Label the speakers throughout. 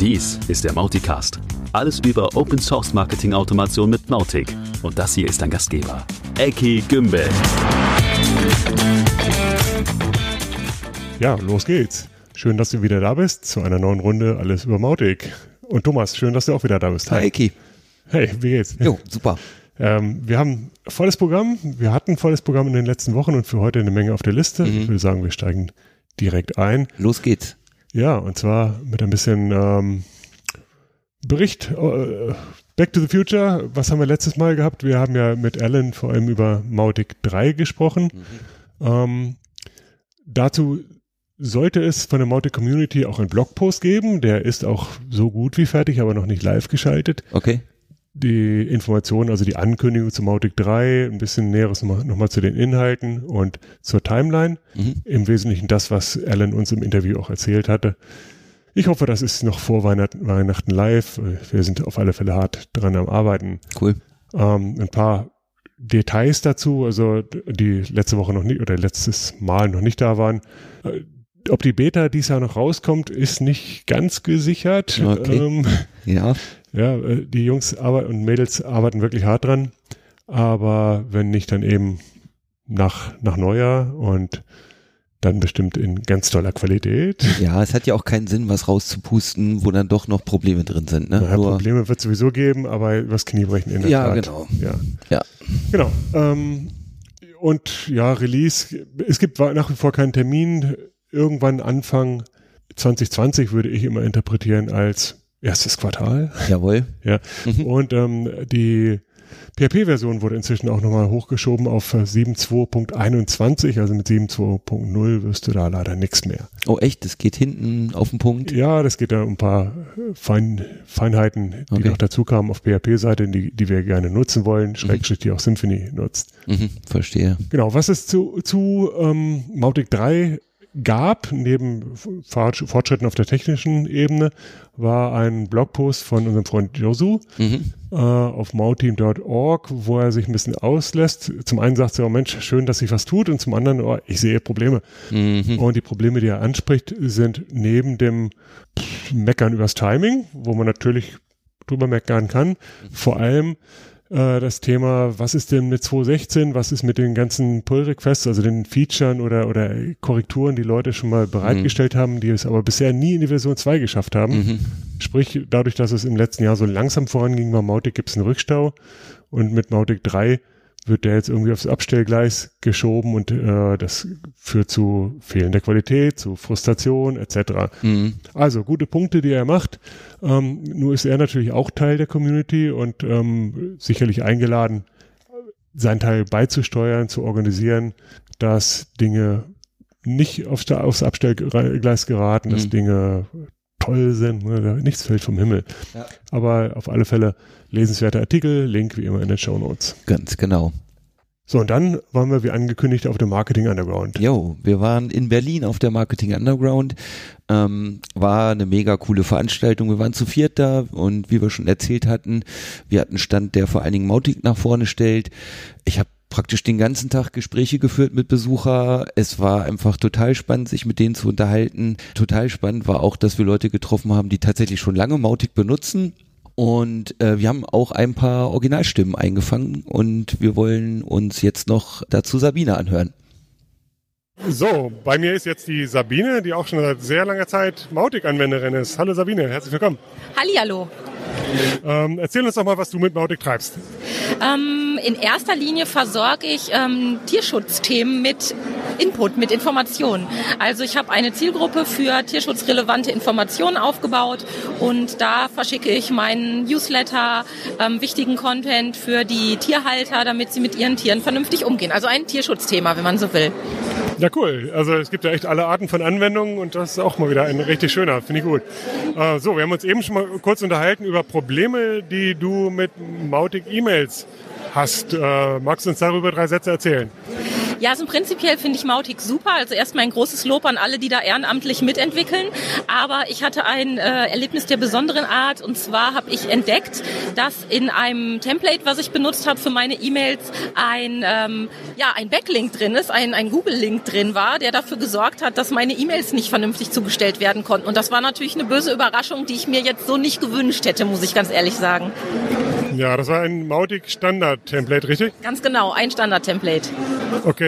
Speaker 1: Dies ist der Mauticast. Alles über Open Source Marketing Automation mit Mautic. Und das hier ist dein Gastgeber, Eki Gümbel.
Speaker 2: Ja, los geht's. Schön, dass du wieder da bist zu einer neuen Runde Alles über Mautic. Und Thomas, schön, dass du auch wieder da bist.
Speaker 3: Hi, Eki.
Speaker 2: Hey, wie geht's?
Speaker 3: Jo, super.
Speaker 2: Ähm, wir haben volles Programm. Wir hatten volles Programm in den letzten Wochen und für heute eine Menge auf der Liste.
Speaker 3: Mhm.
Speaker 2: Ich würde sagen, wir steigen direkt ein.
Speaker 3: Los geht's.
Speaker 2: Ja, und zwar mit ein bisschen ähm, Bericht. Äh, Back to the Future. Was haben wir letztes Mal gehabt? Wir haben ja mit Alan vor allem über Mautic 3 gesprochen. Ähm, dazu sollte es von der Mautic Community auch einen Blogpost geben. Der ist auch so gut wie fertig, aber noch nicht live geschaltet.
Speaker 3: Okay.
Speaker 2: Die Informationen, also die Ankündigung zu Mautic 3, ein bisschen Näheres nochmal noch mal zu den Inhalten und zur Timeline.
Speaker 3: Mhm.
Speaker 2: Im Wesentlichen das, was Alan uns im Interview auch erzählt hatte. Ich hoffe, das ist noch vor Weihnachten, Weihnachten live. Wir sind auf alle Fälle hart dran am Arbeiten.
Speaker 3: Cool.
Speaker 2: Ähm, ein paar Details dazu, also die letzte Woche noch nicht oder letztes Mal noch nicht da waren. Äh, Ob die Beta dieses Jahr noch rauskommt, ist nicht ganz gesichert.
Speaker 3: Okay.
Speaker 2: Ähm,
Speaker 3: Ja.
Speaker 2: Ja, äh, die Jungs arbeiten und Mädels arbeiten wirklich hart dran. Aber wenn nicht, dann eben nach, nach Neujahr und dann bestimmt in ganz toller Qualität.
Speaker 3: Ja, es hat ja auch keinen Sinn, was rauszupusten, wo dann doch noch Probleme drin sind. Ne?
Speaker 2: Naja, Probleme wird sowieso geben, aber übers Knie brechen in der
Speaker 3: Ja,
Speaker 2: Tat.
Speaker 3: genau.
Speaker 2: Ja,
Speaker 3: Ja.
Speaker 2: genau. Ähm, und ja, Release, es gibt nach wie vor keinen Termin. Irgendwann Anfang 2020 würde ich immer interpretieren als erstes Quartal.
Speaker 3: Jawohl.
Speaker 2: Ja.
Speaker 3: Mhm.
Speaker 2: Und ähm, die PHP-Version wurde inzwischen auch nochmal hochgeschoben auf äh, 7.2.21, also mit 7.2.0 wirst du da leider nichts mehr.
Speaker 3: Oh, echt? Das geht hinten auf den Punkt?
Speaker 2: Ja, das geht da um ein paar äh, Fein, Feinheiten, die
Speaker 3: Okay.
Speaker 2: noch dazu kamen auf PHP-Seite, die, die wir gerne nutzen wollen, Schrägstrich, die auch Symfony nutzt.
Speaker 3: Mhm, verstehe.
Speaker 2: Genau, was es zu, zu ähm, Mautic 3 gab, neben Fort- Fortschritten auf der technischen Ebene, war ein Blogpost von unserem Freund Josu
Speaker 3: Mhm.
Speaker 2: äh, auf mauteam.org, wo er sich ein bisschen auslässt. Zum einen sagt er, oh Mensch, schön, dass sich was tut und zum anderen, oh, ich sehe Probleme.
Speaker 3: Mhm.
Speaker 2: Und die Probleme, die er anspricht, sind neben dem Meckern übers Timing, wo man natürlich drüber meckern kann, vor allem äh, das Thema, was ist denn mit 2.16, was ist mit den ganzen Pull-Requests, also den Featuren oder, oder Korrekturen, die Leute schon mal bereitgestellt haben, die es aber bisher nie in die Version 2 geschafft haben.
Speaker 3: Mhm.
Speaker 2: Sprich, dadurch, dass es im letzten Jahr so langsam voranging bei Mautic, gibt es einen Rückstau und mit Mautic 3 wird der jetzt irgendwie aufs Abstellgleis geschoben und äh, das führt zu fehlender Qualität, zu Frustration etc.
Speaker 3: Mhm.
Speaker 2: Also gute Punkte, die er macht. Ähm, nur ist er natürlich auch Teil der Community und ähm, sicherlich eingeladen, seinen Teil beizusteuern, zu organisieren, dass Dinge nicht aufs, aufs Abstellgleis geraten, dass
Speaker 3: Mhm.
Speaker 2: Dinge toll sind. Ne? Nichts fällt vom Himmel.
Speaker 3: Ja.
Speaker 2: Aber auf alle Fälle lesenswerte Artikel, Link wie immer in den Show Notes.
Speaker 3: Ganz genau.
Speaker 2: So, und dann waren wir wie angekündigt auf dem Marketing Underground.
Speaker 3: Jo, wir waren in Berlin auf der Marketing Underground. Ähm, war eine mega coole Veranstaltung. Wir waren zu viert da und wie wir schon erzählt hatten, wir hatten einen Stand, der vor allen Dingen Mautic nach vorne stellt. Ich habe praktisch den ganzen Tag Gespräche geführt mit Besucher. Es war einfach total spannend, sich mit denen zu unterhalten. Total spannend war auch, dass wir Leute getroffen haben, die tatsächlich schon lange Mautic benutzen. Und äh, wir haben auch ein paar Originalstimmen eingefangen und wir wollen uns jetzt noch dazu Sabine anhören.
Speaker 2: So, bei mir ist jetzt die Sabine, die auch schon seit sehr langer Zeit Mautic-Anwenderin ist. Hallo Sabine, herzlich willkommen.
Speaker 4: Hallihallo.
Speaker 2: Ähm, erzähl uns doch mal, was du mit Mautic treibst.
Speaker 4: Ähm, in erster Linie versorge ich ähm, Tierschutzthemen mit Input, mit Informationen. Also ich habe eine Zielgruppe für tierschutzrelevante Informationen aufgebaut und da verschicke ich meinen Newsletter, ähm, wichtigen Content für die Tierhalter, damit sie mit ihren Tieren vernünftig umgehen. Also ein Tierschutzthema, wenn man so will.
Speaker 2: Ja, cool. Also es gibt ja echt alle Arten von Anwendungen und das ist auch mal wieder ein richtig schöner, finde ich gut. Äh, so, wir haben uns eben schon mal kurz unterhalten über Probleme, die du mit Mautic E-Mails hast. Äh, magst du uns darüber drei Sätze erzählen?
Speaker 4: Ja, also prinzipiell finde ich Mautic super. Also erstmal ein großes Lob an alle, die da ehrenamtlich mitentwickeln. Aber ich hatte ein äh, Erlebnis der besonderen Art und zwar habe ich entdeckt, dass in einem Template, was ich benutzt habe für meine E-Mails, ein ähm, ja ein Backlink drin ist, ein, ein Google-Link drin war, der dafür gesorgt hat, dass meine E-Mails nicht vernünftig zugestellt werden konnten. Und das war natürlich eine böse Überraschung, die ich mir jetzt so nicht gewünscht hätte, muss ich ganz ehrlich sagen.
Speaker 2: Ja, das war ein Mautic Standard-Template, richtig?
Speaker 4: Ganz genau, ein Standard-Template.
Speaker 2: Okay.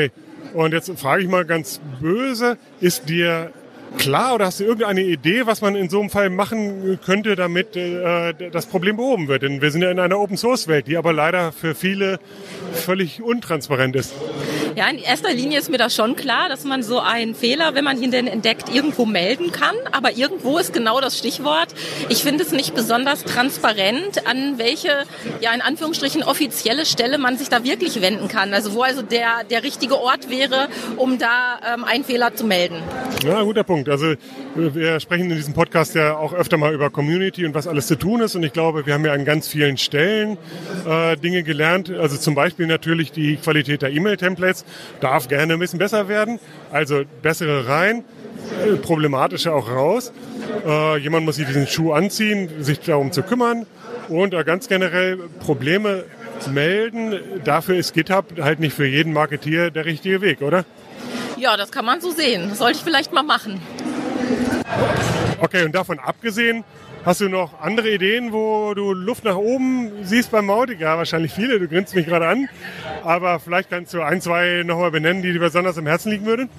Speaker 2: Und jetzt frage ich mal ganz böse, ist dir klar oder hast du irgendeine Idee, was man in so einem Fall machen könnte, damit äh, das Problem behoben wird? Denn wir sind ja in einer Open-Source-Welt, die aber leider für viele völlig untransparent ist.
Speaker 4: Ja, in erster Linie ist mir das schon klar, dass man so einen Fehler, wenn man ihn denn entdeckt, irgendwo melden kann. Aber irgendwo ist genau das Stichwort. Ich finde es nicht besonders transparent, an welche, ja, in Anführungsstrichen offizielle Stelle man sich da wirklich wenden kann. Also wo also der, der richtige Ort wäre, um da ähm, einen Fehler zu melden.
Speaker 2: Ja, guter Punkt. Also wir sprechen in diesem Podcast ja auch öfter mal über Community und was alles zu tun ist. Und ich glaube, wir haben ja an ganz vielen Stellen äh, Dinge gelernt. Also zum Beispiel natürlich die Qualität der E-Mail-Templates darf gerne ein bisschen besser werden. Also bessere rein, äh, problematische auch raus. Äh, jemand muss sich diesen Schuh anziehen, sich darum zu kümmern und äh, ganz generell Probleme melden. Dafür ist GitHub halt nicht für jeden Marketier der richtige Weg, oder?
Speaker 4: Ja, das kann man so sehen. Das sollte ich vielleicht mal machen.
Speaker 2: Okay, und davon abgesehen, hast du noch andere Ideen, wo du Luft nach oben siehst beim Mautic? Ja, wahrscheinlich viele, du grinst mich gerade an. Aber vielleicht kannst du ein, zwei nochmal benennen, die dir besonders am Herzen liegen würden?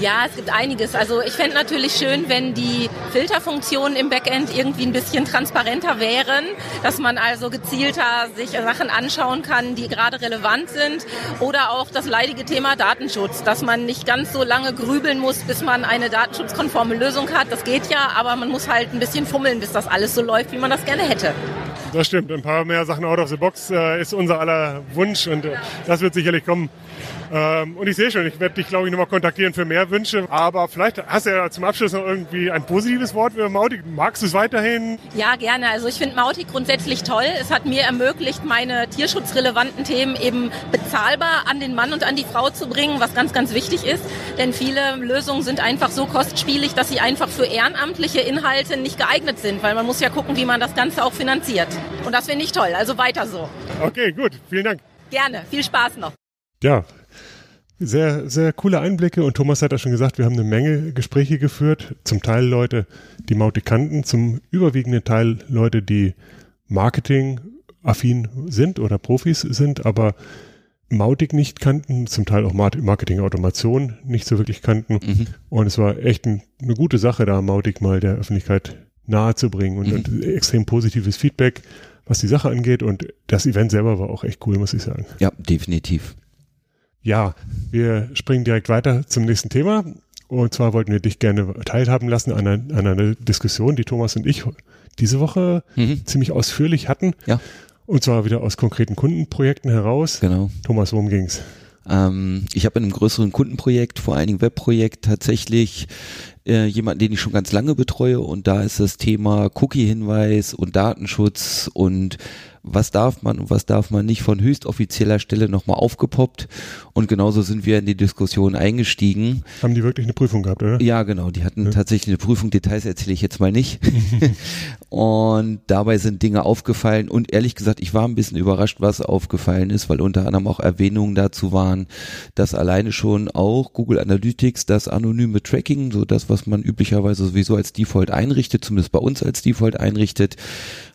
Speaker 4: Ja, es gibt einiges. Also ich fände natürlich schön, wenn die Filterfunktionen im Backend irgendwie ein bisschen transparenter wären, dass man also gezielter sich Sachen anschauen kann, die gerade relevant sind. Oder auch das leidige Thema Datenschutz, dass man nicht ganz so lange grübeln muss, bis man eine datenschutzkonforme Lösung hat. Das geht ja, aber man muss halt ein bisschen fummeln, bis das alles so läuft, wie man das gerne hätte.
Speaker 2: Das stimmt. Ein paar mehr Sachen out of the box äh, ist unser aller Wunsch und äh, das wird sicherlich kommen. Ähm, und ich sehe schon, ich werde dich, glaube ich, nochmal kontaktieren für mehr Wünsche. Aber vielleicht hast du ja zum Abschluss noch irgendwie ein positives Wort für Mautic. Magst du es weiterhin?
Speaker 4: Ja, gerne. Also ich finde Mautic grundsätzlich toll. Es hat mir ermöglicht, meine tierschutzrelevanten Themen eben bezahlbar an den Mann und an die Frau zu bringen, was ganz, ganz wichtig ist. Denn viele Lösungen sind einfach so kostspielig, dass sie einfach für ehrenamtliche Inhalte nicht geeignet sind, weil man muss ja gucken, wie man das Ganze auch finanziert. Und das finde ich toll. Also weiter so.
Speaker 2: Okay, gut. Vielen Dank.
Speaker 4: Gerne. Viel Spaß noch.
Speaker 2: Ja, sehr, sehr coole Einblicke und Thomas hat ja schon gesagt, wir haben eine Menge Gespräche geführt. Zum Teil Leute, die Mautic kannten, zum überwiegenden Teil Leute, die Marketing-affin sind oder Profis sind, aber Mautic nicht kannten, zum Teil auch Marketing-Automation nicht so wirklich kannten. Mhm. Und es war echt ein, eine gute Sache, da Mautic mal der Öffentlichkeit nahezubringen und, mhm. und extrem positives Feedback, was die Sache angeht. Und das Event selber war auch echt cool, muss ich sagen.
Speaker 3: Ja, definitiv.
Speaker 2: Ja, wir springen direkt weiter zum nächsten Thema. Und zwar wollten wir dich gerne teilhaben lassen an einer, an einer Diskussion, die Thomas und ich diese Woche mhm. ziemlich ausführlich hatten.
Speaker 3: Ja.
Speaker 2: Und zwar wieder aus konkreten Kundenprojekten heraus.
Speaker 3: Genau.
Speaker 2: Thomas, worum ging's?
Speaker 3: Ähm, ich habe in einem größeren Kundenprojekt, vor allen Dingen Webprojekt, tatsächlich äh, jemanden, den ich schon ganz lange betreue und da ist das Thema Cookie-Hinweis und Datenschutz und was darf man und was darf man nicht von höchstoffizieller Stelle nochmal aufgepoppt. Und genauso sind wir in die Diskussion eingestiegen.
Speaker 2: Haben die wirklich eine Prüfung gehabt, oder?
Speaker 3: Ja, genau. Die hatten ja. tatsächlich eine Prüfung. Details erzähle ich jetzt mal nicht. und dabei sind Dinge aufgefallen. Und ehrlich gesagt, ich war ein bisschen überrascht, was aufgefallen ist, weil unter anderem auch Erwähnungen dazu waren, dass alleine schon auch Google Analytics das anonyme Tracking, so das, was man üblicherweise sowieso als Default einrichtet, zumindest bei uns als Default einrichtet,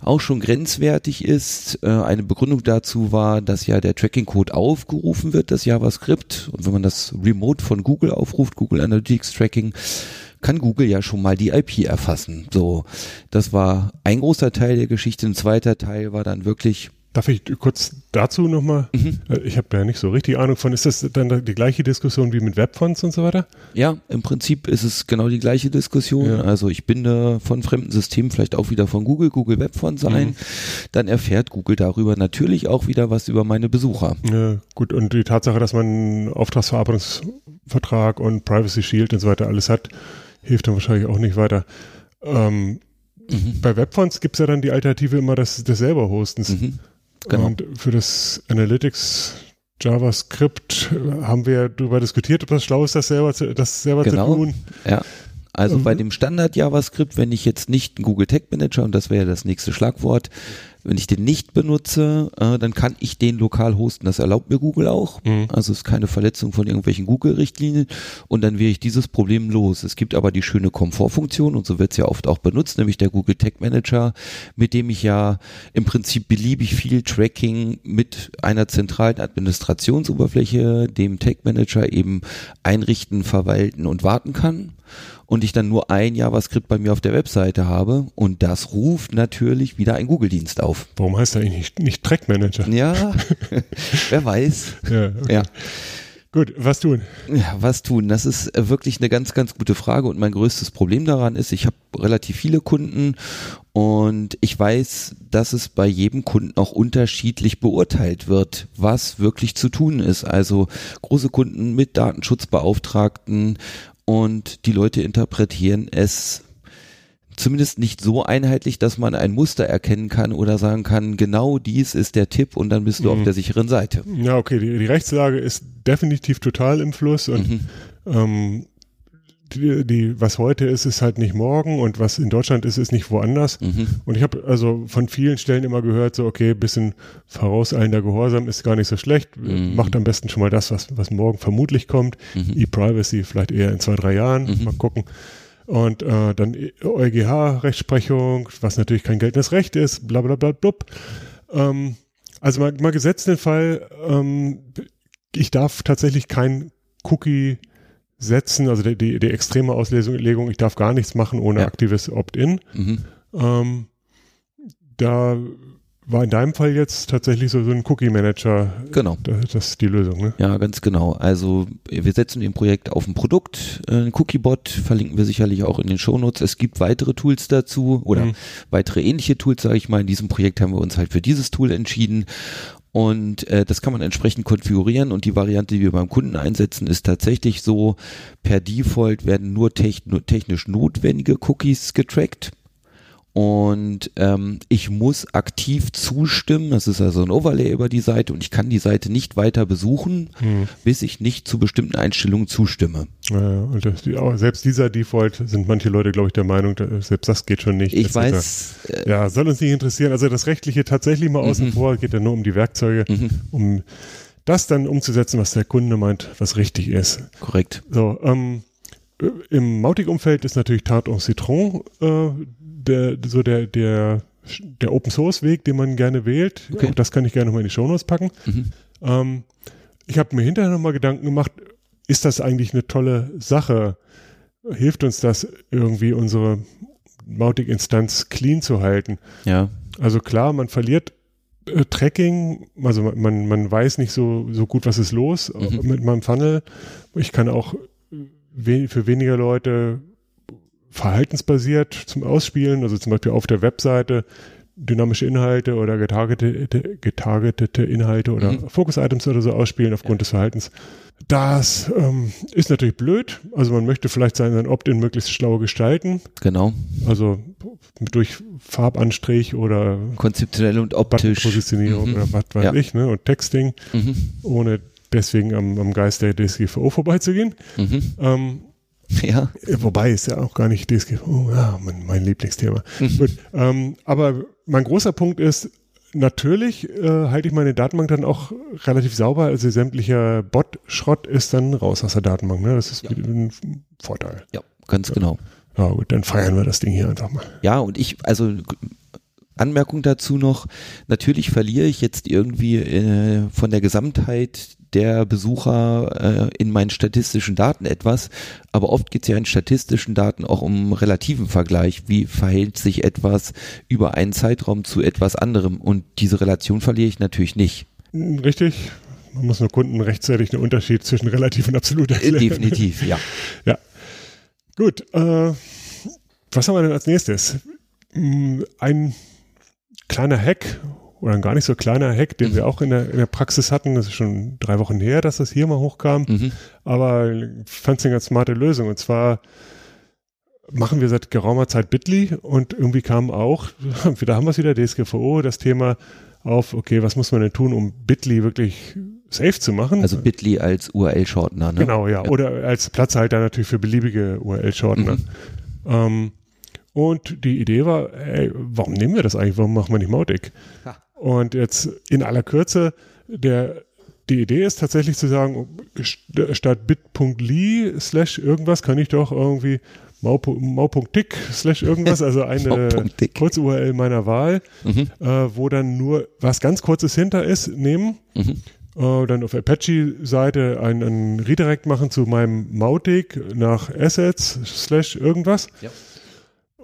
Speaker 3: auch schon grenzwertig ist. Äh, eine Begründung dazu war, dass ja der Tracking-Code aufgerufen wird, das JavaScript. Und wenn man das Remote von Google aufruft, Google Analytics Tracking, kann Google ja schon mal die IP erfassen. So, das war ein großer Teil der Geschichte. Ein zweiter Teil war dann wirklich
Speaker 2: Darf ich kurz dazu nochmal? Mhm. Äh, ich habe ja nicht so richtig Ahnung von, ist das dann die gleiche Diskussion wie mit Webfonts und so weiter?
Speaker 3: Ja, im Prinzip ist es genau die gleiche Diskussion. Ja. Also ich binde von fremden Systemen vielleicht auch wieder von Google, Google Webfonts mhm. ein. Dann erfährt Google darüber natürlich auch wieder was über meine Besucher.
Speaker 2: Ja, gut. Und die Tatsache, dass man Auftragsverarbeitungsvertrag und Privacy Shield und so weiter alles hat, hilft dann wahrscheinlich auch nicht weiter. Ähm, mhm. Bei Webfonts gibt es ja dann die Alternative immer des, des selber Hostens. Mhm. Genau. Und für das Analytics JavaScript haben wir darüber diskutiert, ob das schlau ist, das selber zu, das selber
Speaker 3: Genau.
Speaker 2: zu tun.
Speaker 3: Ja. Also
Speaker 2: Mhm.
Speaker 3: bei dem Standard JavaScript, wenn ich jetzt nicht einen Google Tag Manager, und das wäre das nächste Schlagwort, wenn ich den nicht benutze, äh, dann kann ich den lokal hosten. Das erlaubt mir Google auch.
Speaker 2: Mhm.
Speaker 3: Also es ist keine Verletzung von irgendwelchen Google-Richtlinien und dann wäre ich dieses Problem los. Es gibt aber die schöne Komfortfunktion und so wird es ja oft auch benutzt, nämlich der Google Tag Manager, mit dem ich ja im Prinzip beliebig viel Tracking mit einer zentralen Administrationsoberfläche, dem Tag Manager eben einrichten, verwalten und warten kann und ich dann nur ein JavaScript bei mir auf der Webseite habe und das ruft natürlich wieder ein Google-Dienst auf.
Speaker 2: Warum heißt er eigentlich nicht, nicht Track Manager?
Speaker 3: Ja, wer weiß.
Speaker 2: Ja, okay.
Speaker 3: Ja.
Speaker 2: Gut, was tun?
Speaker 3: Ja, was tun? Das ist äh, wirklich eine ganz, ganz gute Frage und mein größtes Problem daran ist, ich habe relativ viele Kunden und ich weiß, dass es bei jedem Kunden auch unterschiedlich beurteilt wird, was wirklich zu tun ist. Also große Kunden mit Datenschutzbeauftragten und die Leute interpretieren es zumindest nicht so einheitlich, dass man ein Muster erkennen kann oder sagen kann, genau dies ist der Tipp und dann bist du
Speaker 2: Mhm.
Speaker 3: auf der sicheren Seite.
Speaker 2: Ja, okay, die, die Rechtslage ist definitiv total im Fluss und
Speaker 3: Mhm.
Speaker 2: ähm, die, was heute ist, ist halt nicht morgen und was in Deutschland ist, ist nicht woanders.
Speaker 3: Mhm.
Speaker 2: Und ich habe also von vielen Stellen immer gehört, so okay, bisschen vorauseilender Gehorsam ist gar nicht so schlecht.
Speaker 3: Mhm.
Speaker 2: Macht am besten schon mal das, was, was morgen vermutlich kommt.
Speaker 3: Mhm.
Speaker 2: E-Privacy vielleicht eher in zwei, drei Jahren.
Speaker 3: Mhm.
Speaker 2: Mal gucken. Und äh, dann EuGH-Rechtsprechung, was natürlich kein geltendes Recht ist, bla bla bla blub. Ähm, also mal, mal gesetzt den Fall, ähm, ich darf tatsächlich kein Cookie setzen, also die, die, die extreme Auslegung, ich darf gar nichts machen ohne
Speaker 3: Ja.
Speaker 2: aktives Opt-in.
Speaker 3: Mhm.
Speaker 2: Ähm, da war in deinem Fall jetzt tatsächlich so, so ein Cookie-Manager,
Speaker 3: Genau.
Speaker 2: das, das ist die Lösung, ne?
Speaker 3: Ja, ganz genau. Also wir setzen im Projekt auf ein Produkt, äh, ein Cookiebot, verlinken wir sicherlich auch in den Shownotes. Es gibt weitere Tools dazu oder
Speaker 2: Mhm.
Speaker 3: weitere ähnliche Tools, sage ich mal. In diesem Projekt haben wir uns halt für dieses Tool entschieden. Und äh, das kann man entsprechend konfigurieren und die Variante, die wir beim Kunden einsetzen, ist tatsächlich so, per Default werden nur, techn nur technisch notwendige Cookies getrackt. Und ähm, ich muss aktiv zustimmen. Das ist also ein Overlay über die Seite und ich kann die Seite nicht weiter besuchen,
Speaker 2: Hm.
Speaker 3: bis ich nicht zu bestimmten Einstellungen zustimme.
Speaker 2: Ja, und das, selbst dieser Default sind manche Leute, glaube ich, der Meinung, selbst das geht schon nicht.
Speaker 3: Ich
Speaker 2: etc.
Speaker 3: weiß, äh,
Speaker 2: Ja, soll uns nicht interessieren. Also das Rechtliche tatsächlich mal außen
Speaker 3: Mhm.
Speaker 2: vor, geht ja nur um die Werkzeuge,
Speaker 3: mhm,
Speaker 2: um das dann umzusetzen, was der Kunde meint, was richtig ist.
Speaker 3: korrekt.
Speaker 2: So, ähm, äh, im Mautic-Umfeld ist natürlich Tarte en Citron äh, der, so der, der, der Open Source Weg, den man gerne wählt.
Speaker 3: Okay.
Speaker 2: Auch das kann ich gerne nochmal in die Shownotes packen.
Speaker 3: Mhm.
Speaker 2: Ähm, ich habe mir hinterher nochmal Gedanken gemacht, ist das eigentlich eine tolle Sache? Hilft uns das irgendwie, unsere Mautic-Instanz clean zu halten?
Speaker 3: Ja,
Speaker 2: Also klar, man verliert äh, Tracking, also man- man, man weiß nicht so, so gut, was ist los äh,
Speaker 3: Mhm.
Speaker 2: mit meinem Funnel. Ich kann auch we für weniger Leute verhaltensbasiert zum Ausspielen, also zum Beispiel auf der Webseite dynamische Inhalte oder getargetete, getargetete Inhalte oder
Speaker 3: Mhm.
Speaker 2: Focus-Items oder so ausspielen aufgrund des Verhaltens. Das ähm, ist natürlich blöd. Also man möchte vielleicht sein, sein Opt-in möglichst schlau gestalten.
Speaker 3: genau.
Speaker 2: Also durch Farbanstrich oder
Speaker 3: Konzeptionell und optisch.
Speaker 2: Buttonpositionierung
Speaker 3: Mhm.
Speaker 2: oder was weiß
Speaker 3: Ja.
Speaker 2: ich, ne? Und Texting,
Speaker 3: Mhm.
Speaker 2: ohne deswegen am, am Geist der DSGVO vorbeizugehen.
Speaker 3: Mhm.
Speaker 2: Ähm,
Speaker 3: Ja.
Speaker 2: wobei ist ja auch gar nicht DSGVO, ja, mein, mein Lieblingsthema.
Speaker 3: Mhm.
Speaker 2: Gut, ähm, aber mein großer Punkt ist, natürlich äh, halte ich meine Datenbank dann auch relativ sauber, also sämtlicher Bot-Schrott ist dann raus aus der Datenbank, ne? Das ist
Speaker 3: Ja.
Speaker 2: ein Vorteil.
Speaker 3: Ja, ganz genau.
Speaker 2: Ja gut, dann feiern wir das Ding hier einfach mal.
Speaker 3: Ja, und ich, also Anmerkung dazu noch, natürlich verliere ich jetzt irgendwie äh, von der Gesamtheit der Besucher äh, in meinen statistischen Daten etwas, aber oft geht es ja in statistischen Daten auch um relativen Vergleich. Wie verhält sich etwas über einen Zeitraum zu etwas anderem? Und diese Relation verliere ich natürlich nicht.
Speaker 2: Richtig. Man muss nur Kunden rechtzeitig einen Unterschied zwischen relativ und absolut
Speaker 3: Äh,
Speaker 2: erklären.
Speaker 3: Definitiv, ja.
Speaker 2: Gut, äh, was haben wir denn als nächstes? Mm, Ein kleiner Hack oder ein gar nicht so kleiner Hack, den
Speaker 3: Mhm.
Speaker 2: wir auch in der, in der Praxis hatten. Das ist schon drei Wochen her, dass das hier mal hochkam.
Speaker 3: Mhm.
Speaker 2: Aber ich fand es eine ganz smarte Lösung. Und zwar machen wir seit geraumer Zeit Bitly und irgendwie kam auch, da haben wir es wieder, DSGVO, das Thema auf, okay, was muss man denn tun, um Bitly wirklich safe zu machen.
Speaker 3: Also Bitly als URL-Shortener, ne?
Speaker 2: Genau, ja. Oder als Platzhalter natürlich für beliebige URL-Shortener.
Speaker 3: Mhm.
Speaker 2: Ähm, und die Idee war, ey, warum nehmen wir das eigentlich? Warum machen wir nicht Mautic?
Speaker 3: Ha.
Speaker 2: Und jetzt in aller Kürze, der, die Idee ist tatsächlich zu sagen, st- statt bit.ly slash irgendwas kann ich doch irgendwie mau- mau.tick slash irgendwas, also eine. Kurz-URL meiner Wahl,
Speaker 3: Mhm.
Speaker 2: äh, wo dann nur was ganz Kurzes hinter ist, nehmen
Speaker 3: Mhm.
Speaker 2: äh, dann auf Apache-Seite einen, einen Redirect machen zu meinem Mautic nach Assets slash irgendwas.
Speaker 3: Ja.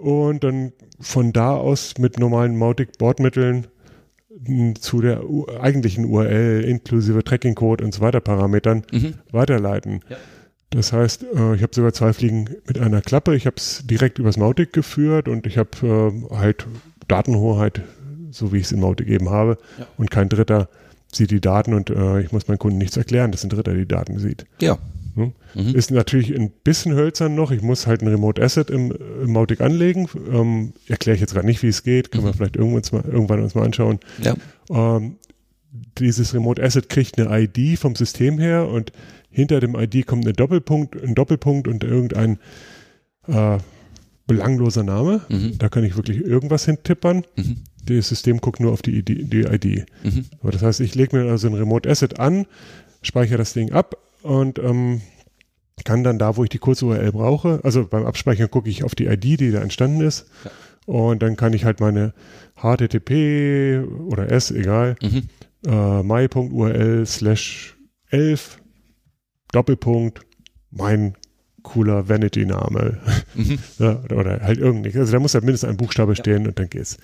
Speaker 2: Und dann von da aus mit normalen Mautic-Bordmitteln m, zu der eigentlichen URL inklusive Tracking-Code und so weiter Parametern
Speaker 3: Mhm.
Speaker 2: weiterleiten.
Speaker 3: Ja.
Speaker 2: Das heißt, äh, ich habe sogar zwei Fliegen mit einer Klappe. Ich habe es direkt übers Mautic geführt und ich habe äh, halt Datenhoheit, so wie ich es in Mautic eben habe.
Speaker 3: Ja.
Speaker 2: Und kein Dritter sieht die Daten und äh, ich muss meinem Kunden nichts erklären, dass ein Dritter die Daten sieht.
Speaker 3: Ja.
Speaker 2: Hm?
Speaker 3: Mhm.
Speaker 2: Ist natürlich ein bisschen hölzern noch. Ich muss halt ein Remote Asset im, im Mautic anlegen. Ähm, Erkläre ich jetzt gerade nicht, wie es geht. Können wir vielleicht irgendwann uns, mal, irgendwann uns mal anschauen.
Speaker 3: Ja.
Speaker 2: Ähm, dieses Remote Asset kriegt eine ID vom System her und hinter dem ID kommt eine Doppelpunkt, ein Doppelpunkt und irgendein äh, belangloser Name.
Speaker 3: Mhm.
Speaker 2: Da kann ich wirklich irgendwas hintippern.
Speaker 3: Mhm.
Speaker 2: Das System guckt nur auf die ID. Die ID.
Speaker 3: Mhm.
Speaker 2: So, das heißt, ich lege mir also ein Remote Asset an, speichere das Ding ab und ähm, kann dann da, wo ich die Kurz-URL brauche, also beim Abspeichern gucke ich auf die ID, die da entstanden ist.
Speaker 3: Ja.
Speaker 2: Und dann kann ich halt meine HTTP oder S, egal,
Speaker 3: Mhm.
Speaker 2: äh, my.url slash 11 Doppelpunkt mein cooler Vanity-Name
Speaker 3: Mhm.
Speaker 2: ja, oder, oder halt irgendwie. Also da muss halt mindestens ein Buchstabe stehen und dann geht's.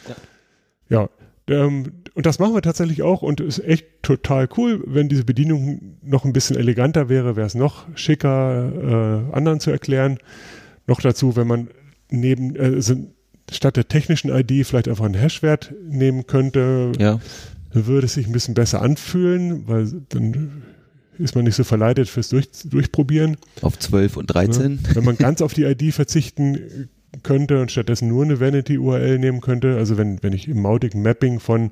Speaker 2: Ja. Ähm, und das machen wir tatsächlich auch und ist echt total cool. Wenn diese Bedienung noch ein bisschen eleganter wäre, wäre es noch schicker, äh, anderen zu erklären. Noch dazu, wenn man neben, äh, also statt der technischen ID vielleicht einfach einen Hashwert nehmen könnte,
Speaker 3: Ja.
Speaker 2: würde es sich ein bisschen besser anfühlen, weil dann ist man nicht so verleitet fürs Durch, Durchprobieren.
Speaker 3: Auf 12 und 13.
Speaker 2: Wenn man ganz auf die ID verzichten könnte und stattdessen nur eine Vanity-URL nehmen könnte, also wenn, wenn ich im Mautic Mapping von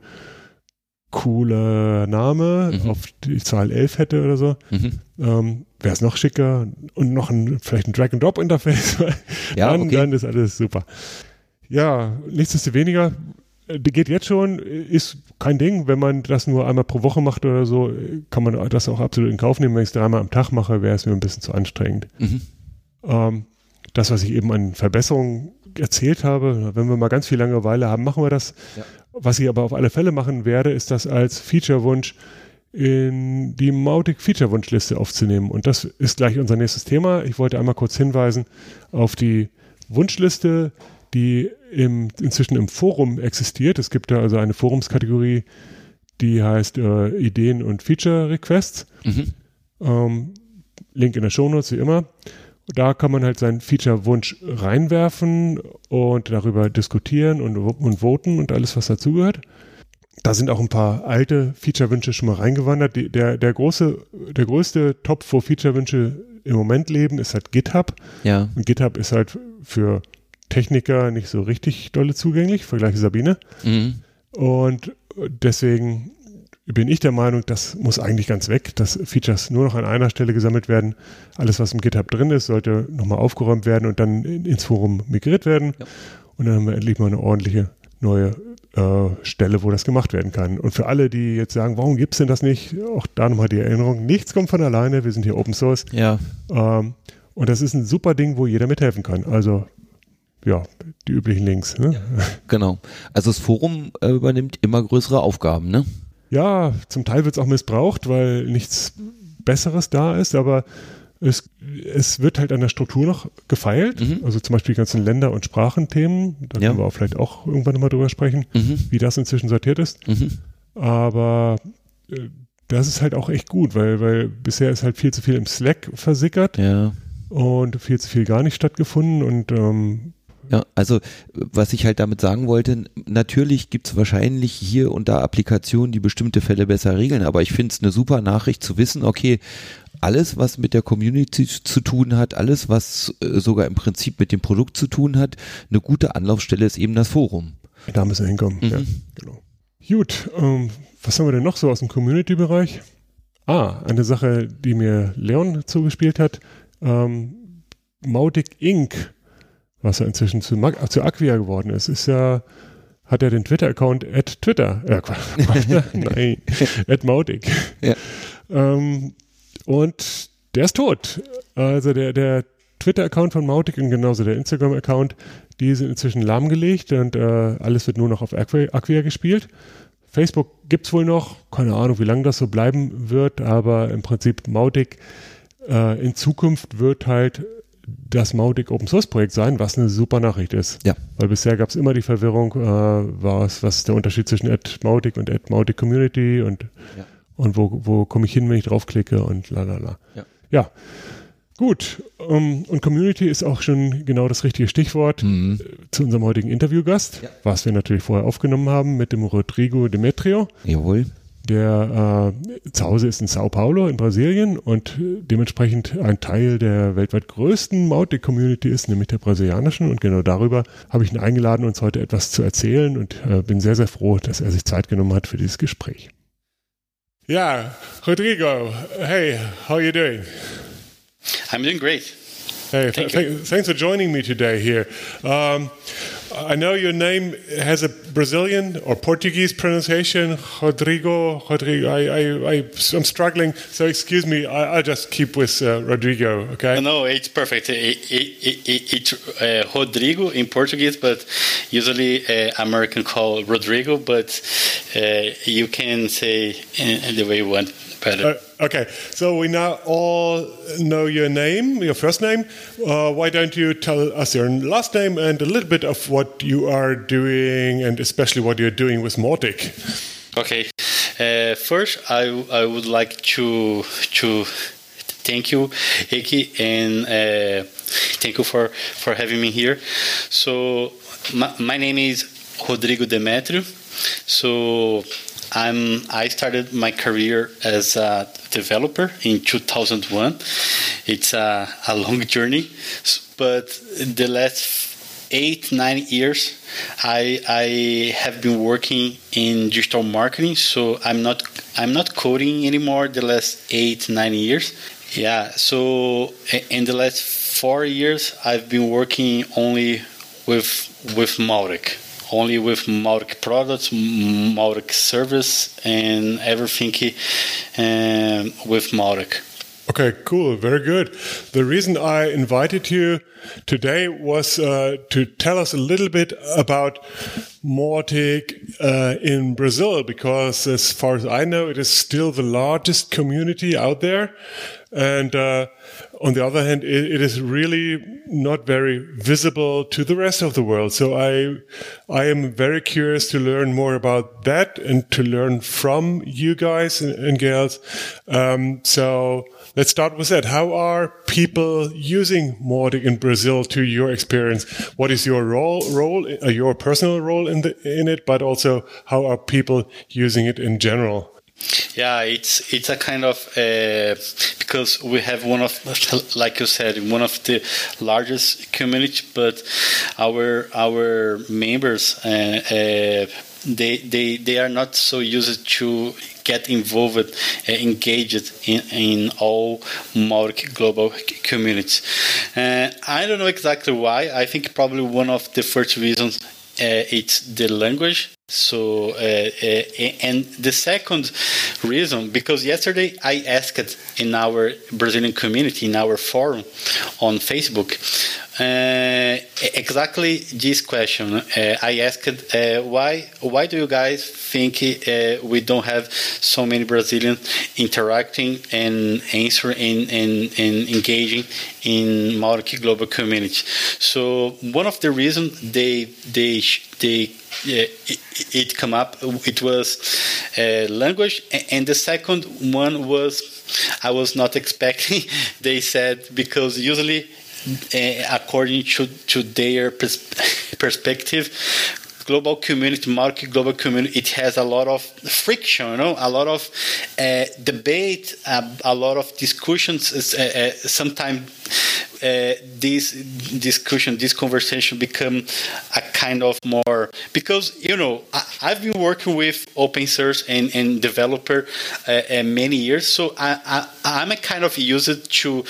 Speaker 2: cooler Name
Speaker 3: Mhm.
Speaker 2: auf die Zahl 11 hätte oder so,
Speaker 3: Mhm.
Speaker 2: ähm, wäre es noch schicker und noch ein, vielleicht ein Drag-and-Drop-Interface,
Speaker 3: Ja,
Speaker 2: dann,
Speaker 3: okay.
Speaker 2: dann ist alles super. Ja, nichtsdestoweniger, äh, geht jetzt schon, ist kein Ding. Wenn man das nur einmal pro Woche macht oder so, kann man das auch absolut in Kauf nehmen. Wenn ich es dreimal am Tag mache, wäre es mir ein bisschen zu anstrengend.
Speaker 3: Mhm.
Speaker 2: Ähm, das, was ich eben an Verbesserungen erzählt habe, wenn wir mal ganz viel Langeweile haben, machen wir das.
Speaker 3: Ja.
Speaker 2: Was ich aber auf alle Fälle machen werde, ist das als Feature-Wunsch in die Mautic Feature-Wunschliste aufzunehmen. Und das ist gleich unser nächstes Thema. Ich wollte einmal kurz hinweisen auf die Wunschliste, die im, inzwischen im Forum existiert. Es gibt da also eine Forumskategorie, die heißt äh, Ideen und Feature Requests.
Speaker 3: Mhm.
Speaker 2: Ähm, Link in der Shownotes, wie immer. Da kann man halt seinen Feature-Wunsch reinwerfen und darüber diskutieren und, und voten und alles, was dazugehört. Da sind auch ein paar alte Feature-Wünsche schon mal reingewandert. Die, der, der, große, der größte Top, wo Feature-Wünsche im Moment leben, ist halt GitHub.
Speaker 3: Ja.
Speaker 2: Und GitHub ist halt für Techniker nicht so richtig dolle zugänglich, vergleiche Sabine.
Speaker 3: Mhm.
Speaker 2: Und deswegen bin ich der Meinung, das muss eigentlich ganz weg, dass Features nur noch an einer Stelle gesammelt werden. Alles, was im GitHub drin ist, sollte nochmal aufgeräumt werden und dann in- ins Forum migriert werden.
Speaker 3: Ja.
Speaker 2: Und dann haben wir endlich mal eine ordentliche neue äh, Stelle, wo das gemacht werden kann. Und für alle, die jetzt sagen, warum gibt's denn das nicht? Auch da nochmal die Erinnerung, nichts kommt von alleine, wir sind hier Open Source.
Speaker 3: Ja.
Speaker 2: Ähm, und das ist ein super Ding, wo jeder mithelfen kann. Also ja, die üblichen Links. Ne?
Speaker 3: Genau. Also das Forum äh, übernimmt immer größere Aufgaben, ne?
Speaker 2: Ja, zum Teil wird es auch missbraucht, weil nichts Besseres da ist, aber es, es wird halt an der Struktur noch gefeilt.
Speaker 3: Mhm.
Speaker 2: Also zum Beispiel die ganzen Länder- und Sprachenthemen. Da
Speaker 3: Ja.
Speaker 2: können wir auch vielleicht auch irgendwann nochmal drüber sprechen,
Speaker 3: Mhm.
Speaker 2: wie das inzwischen sortiert ist.
Speaker 3: Mhm.
Speaker 2: Aber äh, das ist halt auch echt gut, weil, weil bisher ist halt viel zu viel im Slack versickert
Speaker 3: Ja.
Speaker 2: und viel zu viel gar nicht stattgefunden und ähm,
Speaker 3: Ja, also was ich halt damit sagen wollte, natürlich gibt's wahrscheinlich hier und da Applikationen, die bestimmte Fälle besser regeln, aber ich finde es eine super Nachricht zu wissen, okay, alles, was mit der Community zu tun hat, alles, was äh, sogar im Prinzip mit dem Produkt zu tun hat, eine gute Anlaufstelle ist eben das Forum.
Speaker 2: da müssen wir hinkommen.
Speaker 3: Mhm.
Speaker 2: Ja, genau. Gut, ähm, was haben wir denn noch so aus dem Community-Bereich? Ah, eine Sache, die mir Leon zugespielt hat. Ähm, Mautic Inc., was ja inzwischen zu, Mag zu Acquia geworden ist, ist ja, hat er den Twitter-Account at Twitter, äh, nein, at Mautic. Ja. Ähm, und der ist tot. Also der, der Twitter-Account von Mautic und genauso der Instagram-Account, die sind inzwischen lahmgelegt und äh, alles wird nur noch auf Acquia, Acquia gespielt. Facebook gibt es wohl noch, keine Ahnung, wie lange das so bleiben wird, aber im Prinzip Mautic äh, in Zukunft wird halt das Mautic Open Source Projekt sein, was eine super Nachricht ist.
Speaker 3: Ja.
Speaker 2: Weil bisher gab es immer die Verwirrung, äh, was, was ist der Unterschied zwischen Mautic und Mautic Community und, ja. und wo, wo komme ich hin, wenn ich draufklicke und la la la. Ja. ja. Gut, um, ähm, und Community ist auch schon genau das richtige Stichwort mhm. Äh, zu unserem heutigen Interviewgast, ja. was wir natürlich vorher aufgenommen haben mit dem Rodrigo Demetrio.
Speaker 3: Jawohl.
Speaker 2: Der äh, zu Hause ist in Sao Paulo in Brasilien und äh, dementsprechend ein Teil der weltweit größten Mautic-Community ist, nämlich der brasilianischen. Und genau darüber habe ich ihn eingeladen, uns heute etwas zu erzählen und äh, bin sehr, sehr froh, dass er sich Zeit genommen hat für dieses Gespräch. Ja, Rodrigo, hey, how are you doing?
Speaker 5: I'm doing great.
Speaker 2: Hey, Thank th- thanks for joining me today here. Um, I know your name has a Brazilian or Portuguese pronunciation, Rodrigo. Rodrigo. I, I, I, am struggling, so excuse me. I, will just keep with uh, Rodrigo. Okay.
Speaker 5: No, it's perfect. It, it, it, it's uh, Rodrigo in Portuguese, but usually uh, American call Rodrigo. But uh, you can say in, in the way you want.
Speaker 2: Uh, okay, so we now all know your name, your first name. Uh, why don't you tell us your last name and a little bit of what you are doing, and especially what you're doing with Mautic?
Speaker 5: Okay, uh, first I I would like to to thank you, Eki, and uh, thank you for for having me here. So my, my name is Rodrigo Demetrio. So I'm, I started my career as a developer in 2001. It's a, a long journey, but the last eight, nine years, I, I have been working in digital marketing. So I'm not, I'm not coding anymore the last eight, nine years. Yeah. So in the last four years, I've been working only with, with Mautic only with Mautic products, Mautic service, and everything um, with Mautic.
Speaker 2: Okay, cool. Very good. The reason I invited you today was uh, to tell us a little bit about Mautic uh, in Brazil, because as far as I know, it is still the largest community out there. And uh, on the other hand, it, it is really not very visible to the rest of the world. So I, I am very curious to learn more about that and to learn from you guys and, and gals. Um, so let's start with that. How are people using Mautic in Brazil to your experience? What is your role, role, uh, your personal role in the, in it, but also how are people using it in general?
Speaker 5: Yeah, it's it's a kind of uh, because we have one of like you said one of the largest community, but our our members uh, uh, they they they are not so used to get involved, uh, engaged in, in all Mautic global communities. Uh, I don't know exactly why. I think probably one of the first reasons uh, it's the language so, uh, uh, and the second reason, because yesterday I asked in our Brazilian community, in our forum on Facebook, uh, exactly this question. Uh, I asked uh, why why do you guys think uh, we don't have so many Brazilians interacting and answering and, and, and engaging in Mautic global community? So one of the reasons they they they it, it come up it was uh, language and the second one was I was not expecting they said because usually uh, according to, to their pers perspective, global community, Mautic global community, it has a lot of friction, you know, a lot of uh, debate, uh, a lot of discussions. Uh, uh sometimes uh, this discussion, this conversation become a kind of more because you know I, have been working with open source and, and developer uh, uh, many years, so I, I am a kind of used to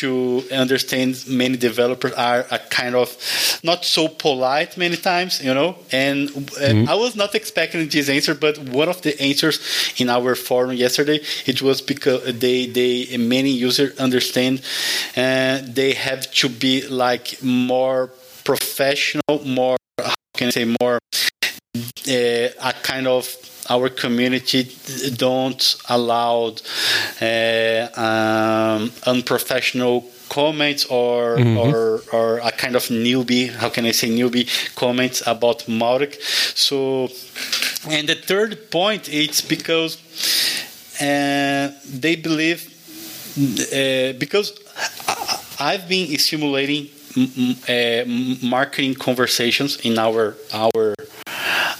Speaker 5: to understand many developers are a kind of not so polite many times, you know, and mm-hmm. I was not expecting this answer, but one of the answers in our forum yesterday it was because they they many users understand and uh, they have to be like more professional, more how can I say more uh, a kind of our community don't allow uh, um, unprofessional comments or, mm-hmm. or or a kind of newbie how can i say newbie comments about Mautic so and the third point it's because uh, they believe uh, because I've been stimulating uh, marketing conversations in our our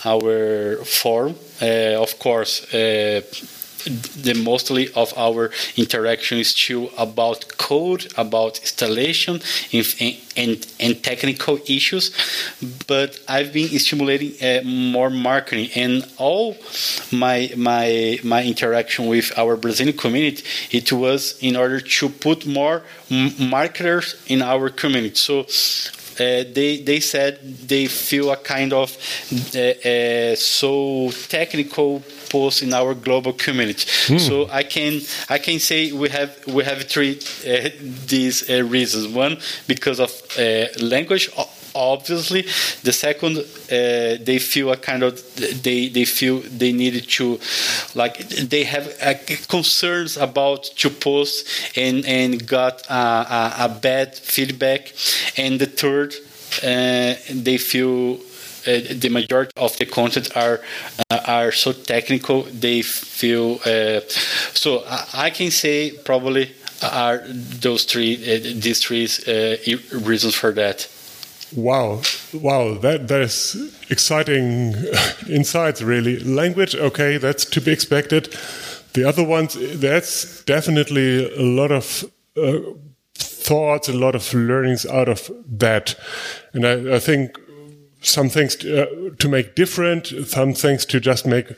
Speaker 5: our forum. Uh, of course, uh, the mostly of our interaction is still about code, about installation, and, and, and technical issues. But I've been stimulating uh, more marketing, and all my my my interaction with our Brazilian community it was in order to put more marketers in our community. So uh, they they said they feel a kind of uh, uh, so technical post in our global community. Mm. So I can I can say we have we have three uh, these uh, reasons. One because of language obviously. The second uh, they feel a kind of they they feel they needed to like they have uh, concerns about to post and and got a, a, a bad feedback. And the third uh, they feel uh, the majority of the content are uh, are so technical they feel uh, so I, I, can say probably are those three these three reasons for that
Speaker 2: Wow, wow, that is exciting insights. Really, language, okay, that's to be expected. The other ones, that's definitely a lot of uh, thoughts, a lot of learnings out of that, and I, I think some things to, uh, to make different, some things to just make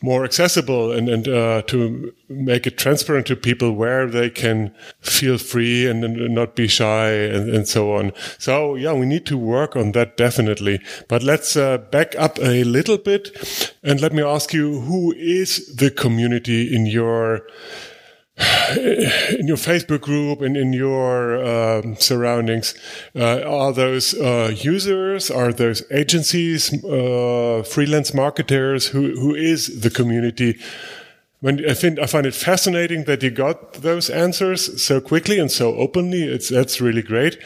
Speaker 2: more accessible and, and uh, to make it transparent to people where they can feel free and, and not be shy and, and, so on. So yeah, we need to work on that definitely. But let's uh, back up a little bit and let me ask you, who is the community in your in your Facebook group and in your um, surroundings, uh, are those uh, users? Are those agencies, uh, freelance marketers? Who who is the community? When I I find it fascinating that you got those answers so quickly and so openly. It's that's really great.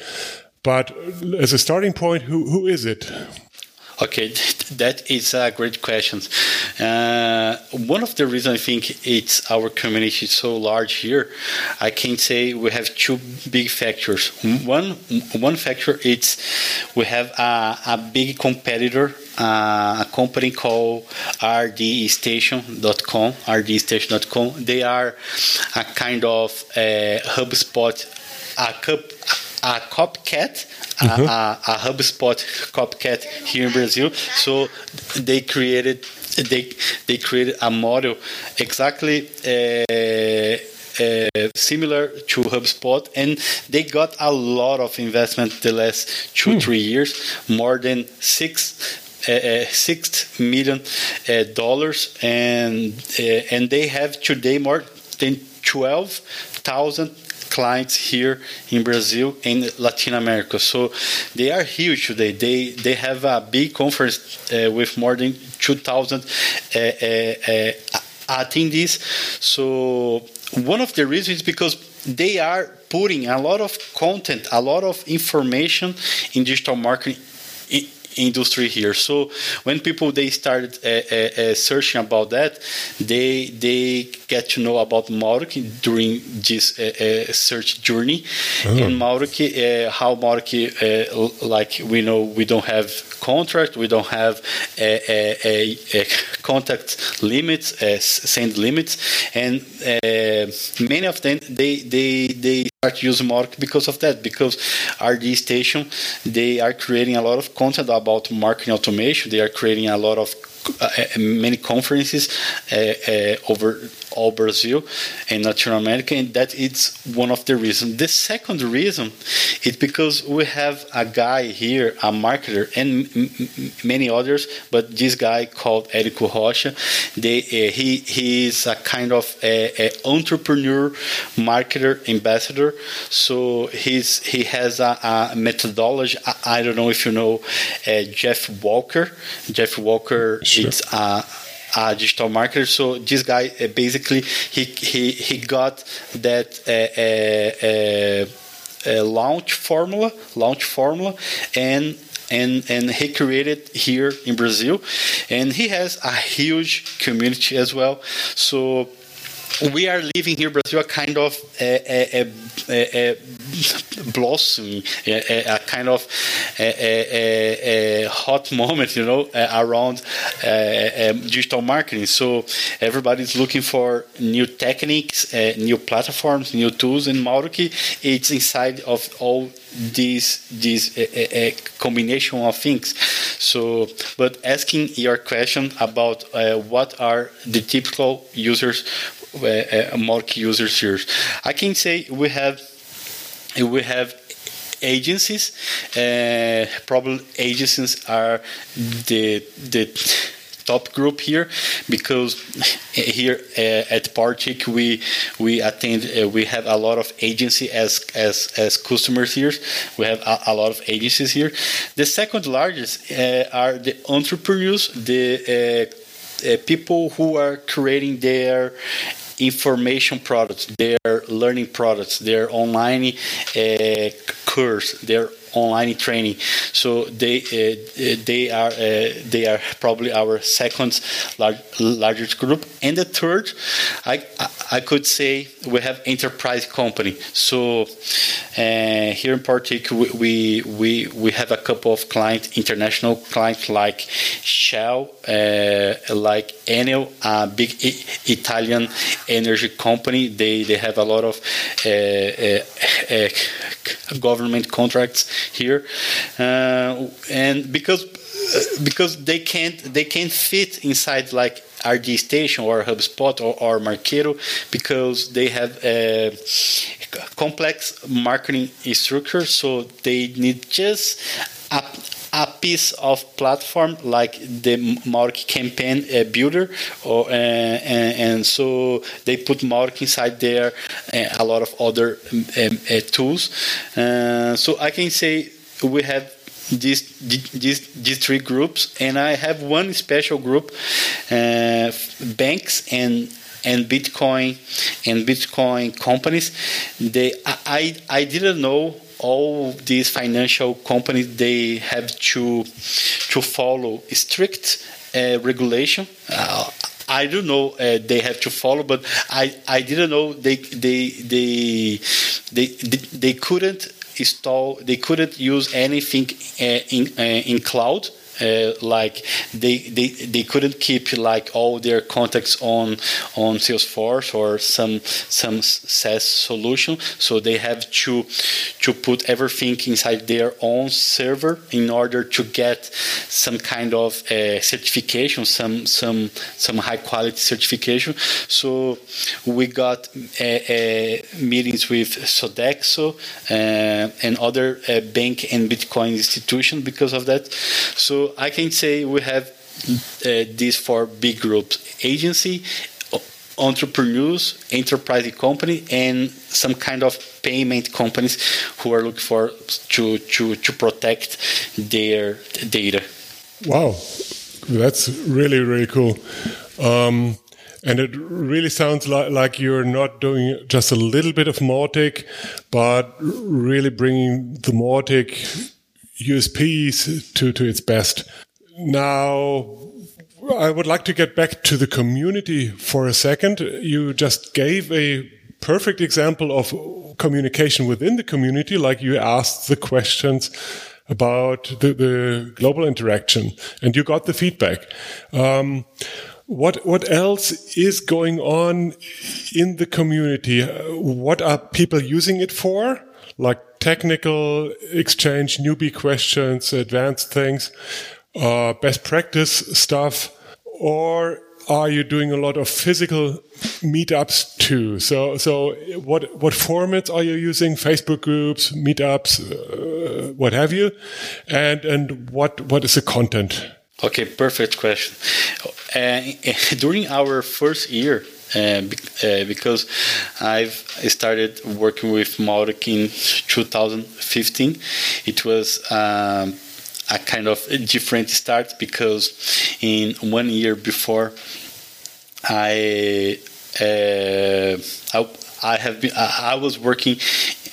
Speaker 2: But as a starting point, who who is it?
Speaker 5: Okay, that is a great question. Uh, one of the reasons I think it's our community is so large here, I can say we have two big factors. One one factor is we have a, a big competitor, uh, a company called rdstation.com. rdstation.com. They are a kind of uh, HubSpot, a cup a copycat, mm-hmm. a, a, HubSpot copycat here in Brazil. So they created they they created a model exactly. Uh, uh, similar to HubSpot, and they got a lot of investment the last two hmm. three years, more than six uh, uh six million uh, dollars, and uh, and they have today more than twelve thousand clients here in Brazil and Latin America. So they are huge today. They they have a big conference uh, with more than 2,000 uh, uh, uh, attendees. So one of the reasons is because they are putting a lot of content, a lot of information in digital marketing industry here. So when people they started uh, uh, uh, searching about that, they they get to know about Mautic during this uh, search journey. Oh. And uh, how Mautic, like we know, we don't have contract, we don't have a, a, a contact limits, send limits, and many of them they they they start using Mautic because of that. Because RD Station, they are creating a lot of content about marketing automation. They are creating a lot of uh, many conferences uh, uh, over all Brazil and Latin America, and that is one of the reasons. The second reason is because we have a guy here, a marketer, and many others, but this guy called Érico Rocha, they, uh, he he is a kind of a, a entrepreneur, marketer, ambassador. So he's he has a, a methodology. I, I, don't know if you know uh, Jeff Walker. Jeff Walker sure. it's a a digital marketer. So this guy uh, basically he he he got that. Uh, uh, uh, launch formula, launch formula, and and and he created here in Brazil, and he has a huge community as well. So we are living here, Brazil, a kind of a, a, a, blossoming, a, kind of a, hot moment, you know, around digital marketing. So everybody's looking for new techniques, uh, new platforms, new tools, and Mautic, it's inside of all these these a, combination of things. So, but asking your question about uh, what are the typical users uh, more users here. I can say we have we have agencies. Uh, probably agencies are the the top group here because here uh, at Powertic we we attend uh, we have a lot of agency as as as customers here we have a, a lot of agencies here the second largest uh, are the entrepreneurs the uh, people who are creating their information products, their learning products, their online uh, course, their online training. So they uh, they are uh, they are probably our second large, largest group, and the third, I I could say we have enterprise company. So uh, here in particular, we we we have a couple of clients, international clients like Shell, uh, like Enel, a big Italian energy company. They they have a lot of uh, uh, government contracts here, uh, and because uh, because they can't they can't fit inside like RD Station or HubSpot or, or Marketo because they have a complex marketing structure, so they need just a a piece of platform like the Mautic campaign uh, builder, or, uh, and, and, so they put Mautic inside there, uh, a lot of other um, uh, tools. So I can say we have these, these, these three groups, and I have one special group, uh, banks and and Bitcoin and Bitcoin companies. They I I didn't know all these financial companies they have to to follow strict uh, regulation. Uh, I don't know uh, they have to follow, but I, I didn't know they they they they they, they couldn't install they couldn't use anything uh, in uh, in cloud uh, like they, they they couldn't keep like all their contacts on on Salesforce or some some SaaS solution, so they have to to put everything inside their own server in order to get some kind of uh, certification, some some some high quality certification. So we got uh, uh meetings with Sodexo and other bank and Bitcoin institutions because of that. So I can say we have uh, these four big groups: agency, entrepreneurs, enterprise company, and some kind of payment companies who are looking for to to to protect their data.
Speaker 2: Wow, that's really really cool. Um, and it really sounds like, like you're not doing just a little bit of Mautic, but really bringing the Mautic USPs to, to its best. Now, I would like to get back to the community for a second. You just gave a perfect example of communication within the community, like you asked the questions about the, the global interaction and you got the feedback. Um, what what else is going on in the community? What are people using it for? Like technical exchange, newbie questions, advanced things, uh, best practice stuff, or are you doing a lot of physical meetups too? So, so what what formats are you using? Facebook groups, meetups, uh, what have you? And and what what is the content?
Speaker 5: Okay, perfect question. Uh, during our first year, because I've started working with Mautic in 2015, it was. Um, a kind of different start because in one year before I uh, I, I, have been I, I was working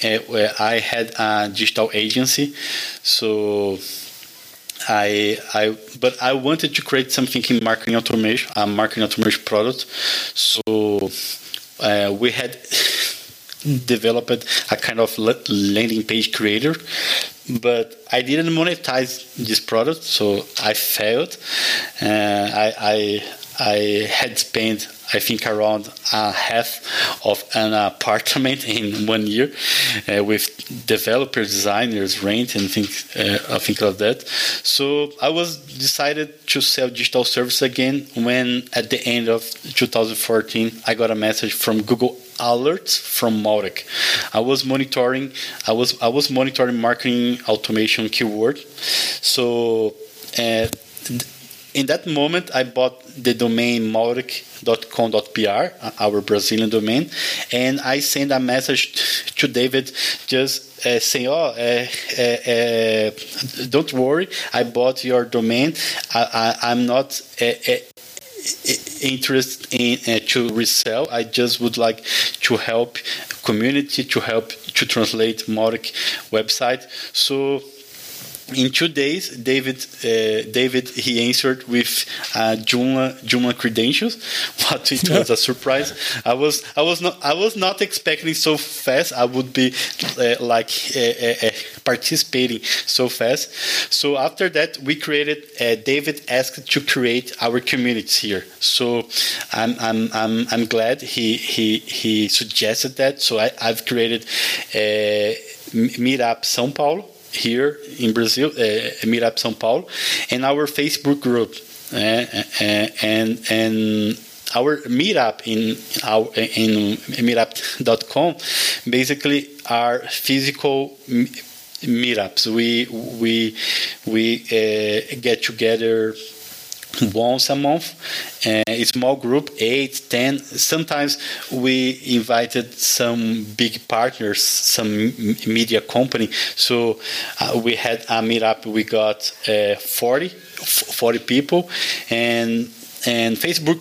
Speaker 5: uh, I had a digital agency so I I but I wanted to create something in marketing automation a marketing automation product so uh, we had developed a kind of landing page creator but I didn't monetize this product, so I failed. Uh, I, I, I had spent I think around half of an apartment in one year uh, with developers, designers, rent, and things, uh, think of that. So I was decided to sell digital service again when at the end of 2014 I got a message from Google alerts from Mautic. I was monitoring I was I was monitoring marketing automation keyword. So uh, in that moment I bought the domain mautic.com.br, our Brazilian domain, and I sent a message to David just uh, saying, "Oh, uh, uh, uh don't worry, I bought your domain. I, am not." Uh, uh, interest in uh, to resell. I just would like to help community to help to translate Mautic website. So in two days, David uh, David he answered with uh, Joomla Joomla credentials. What it was a surprise. I was I was not I was not expecting so fast. I would be uh, like uh, uh, uh, participating so fast. So after that, we created. David asked to create our communities here. So I'm I'm I'm, I'm glad he he he suggested that. So I, I've created Meetup São Paulo here in Brazil, uh, Meetup São Paulo, and our Facebook group, uh, and and our meetup in our in meetup.com basically are physical meetups. We we we uh, get together once a month a small group eight ten. Sometimes we invited some big partners some media company. So uh, we had a meetup we got uh, 40 40 people. And and facebook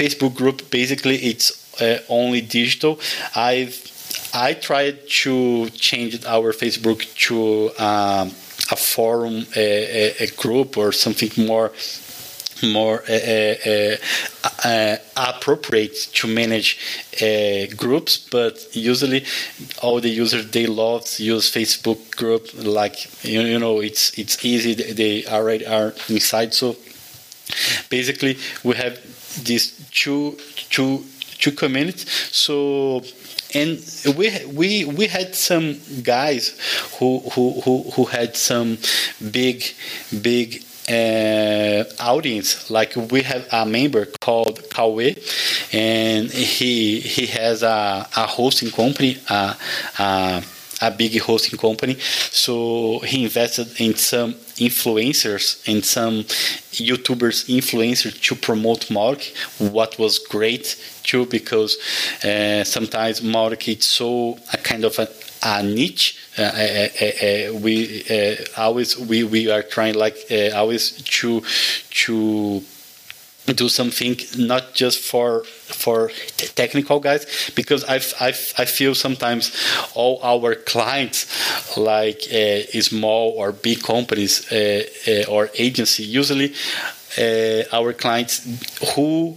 Speaker 5: facebook group basically it's uh, only digital. I've i tried to change our facebook to um, a forum a, a, a group or something more more uh, uh, uh, appropriate to manage groups, but usually all the users they love use Facebook group. Like you, you know, it's it's easy. They already are inside. So basically, we have these two two two communities. So and we we we had some guys who who who, who had some big big uh, audience. Like we have a member called Kawe, and he he has a, a hosting company, a, a, a big hosting company. So he invested in some influencers and some YouTubers influencers to promote Mautic. what was great too because uh, sometimes Mautic is so a kind of a a niche. Uh, uh, uh, we always we, we are trying like always to to do something not just for for technical guys because I, I, I feel sometimes all our clients like uh, small or big companies uh, uh, or agency usually our clients who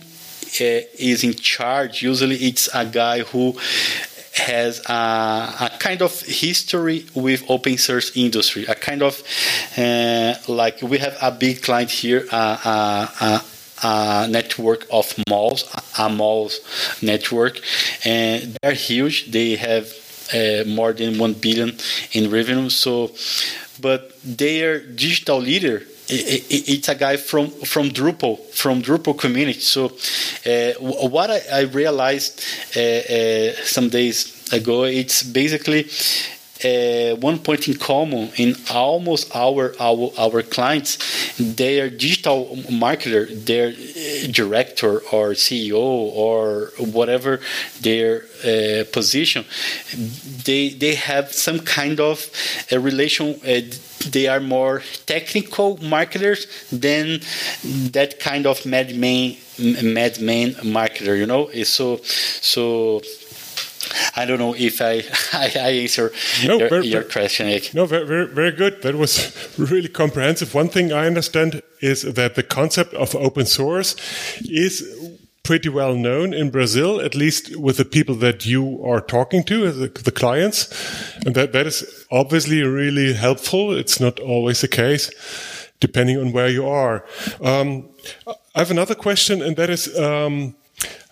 Speaker 5: is in charge usually it's a guy who has a, a, kind of history with open source industry, a kind of uh, like we have a big client here, uh, uh, a network of malls, a malls network, and they're huge. They have uh, more than one billion in revenue. So, but their digital leader it's a guy from from Drupal from Drupal community. So uh, what I, I realized uh, uh, some days ago, it's basically uh, one point in common in almost our our, our clients. Their digital marketer their uh, director or ceo or whatever their uh, position. They they have some kind of a relation uh, they are more technical marketers than that kind of madman madman marketer you know? So so I don't know if I I, I answer no, your, very, your question. Nick.
Speaker 2: No, very, very very good. That was really comprehensive. One thing I understand is that the concept of open source is pretty well known in Brazil, at least with the people that you are talking to, the, the clients, and that that is obviously really helpful. It's not always the case depending on where you are. Um, I have another question, and that is um,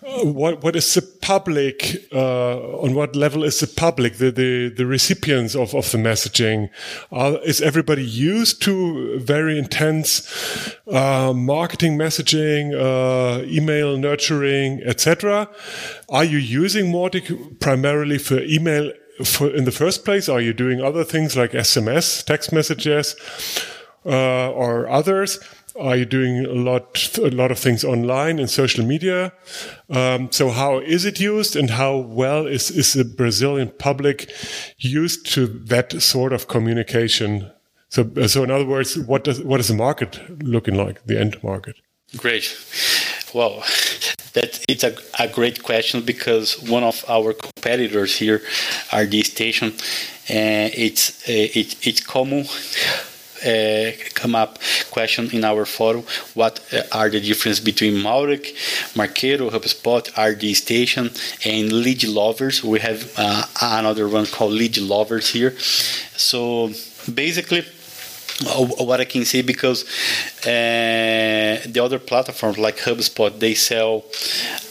Speaker 2: what what is the public uh, on what level is the public the the, the recipients of, of the messaging? Is everybody used to very intense uh, marketing messaging uh, email nurturing etc are you using Mautic primarily for email for in the first place? Are you doing other things like sms text messages uh, or others are you doing a lot, a lot of things online and social media? Um, so how is it used and how well is, is the Brazilian public used to that sort of communication? So, so in other words, what does, what is the market looking like, the end market?
Speaker 5: Great. Well, that it's a, a great question because one of our competitors here RD Station, and uh, it's uh, it, it's common uh, come up question in our forum what uh, are the difference between Mautic, Marketo, HubSpot, RD Station, and Lead Lovers. We have uh, another one called Lead Lovers here. So basically, what I can say because uh, the other platforms like HubSpot they sell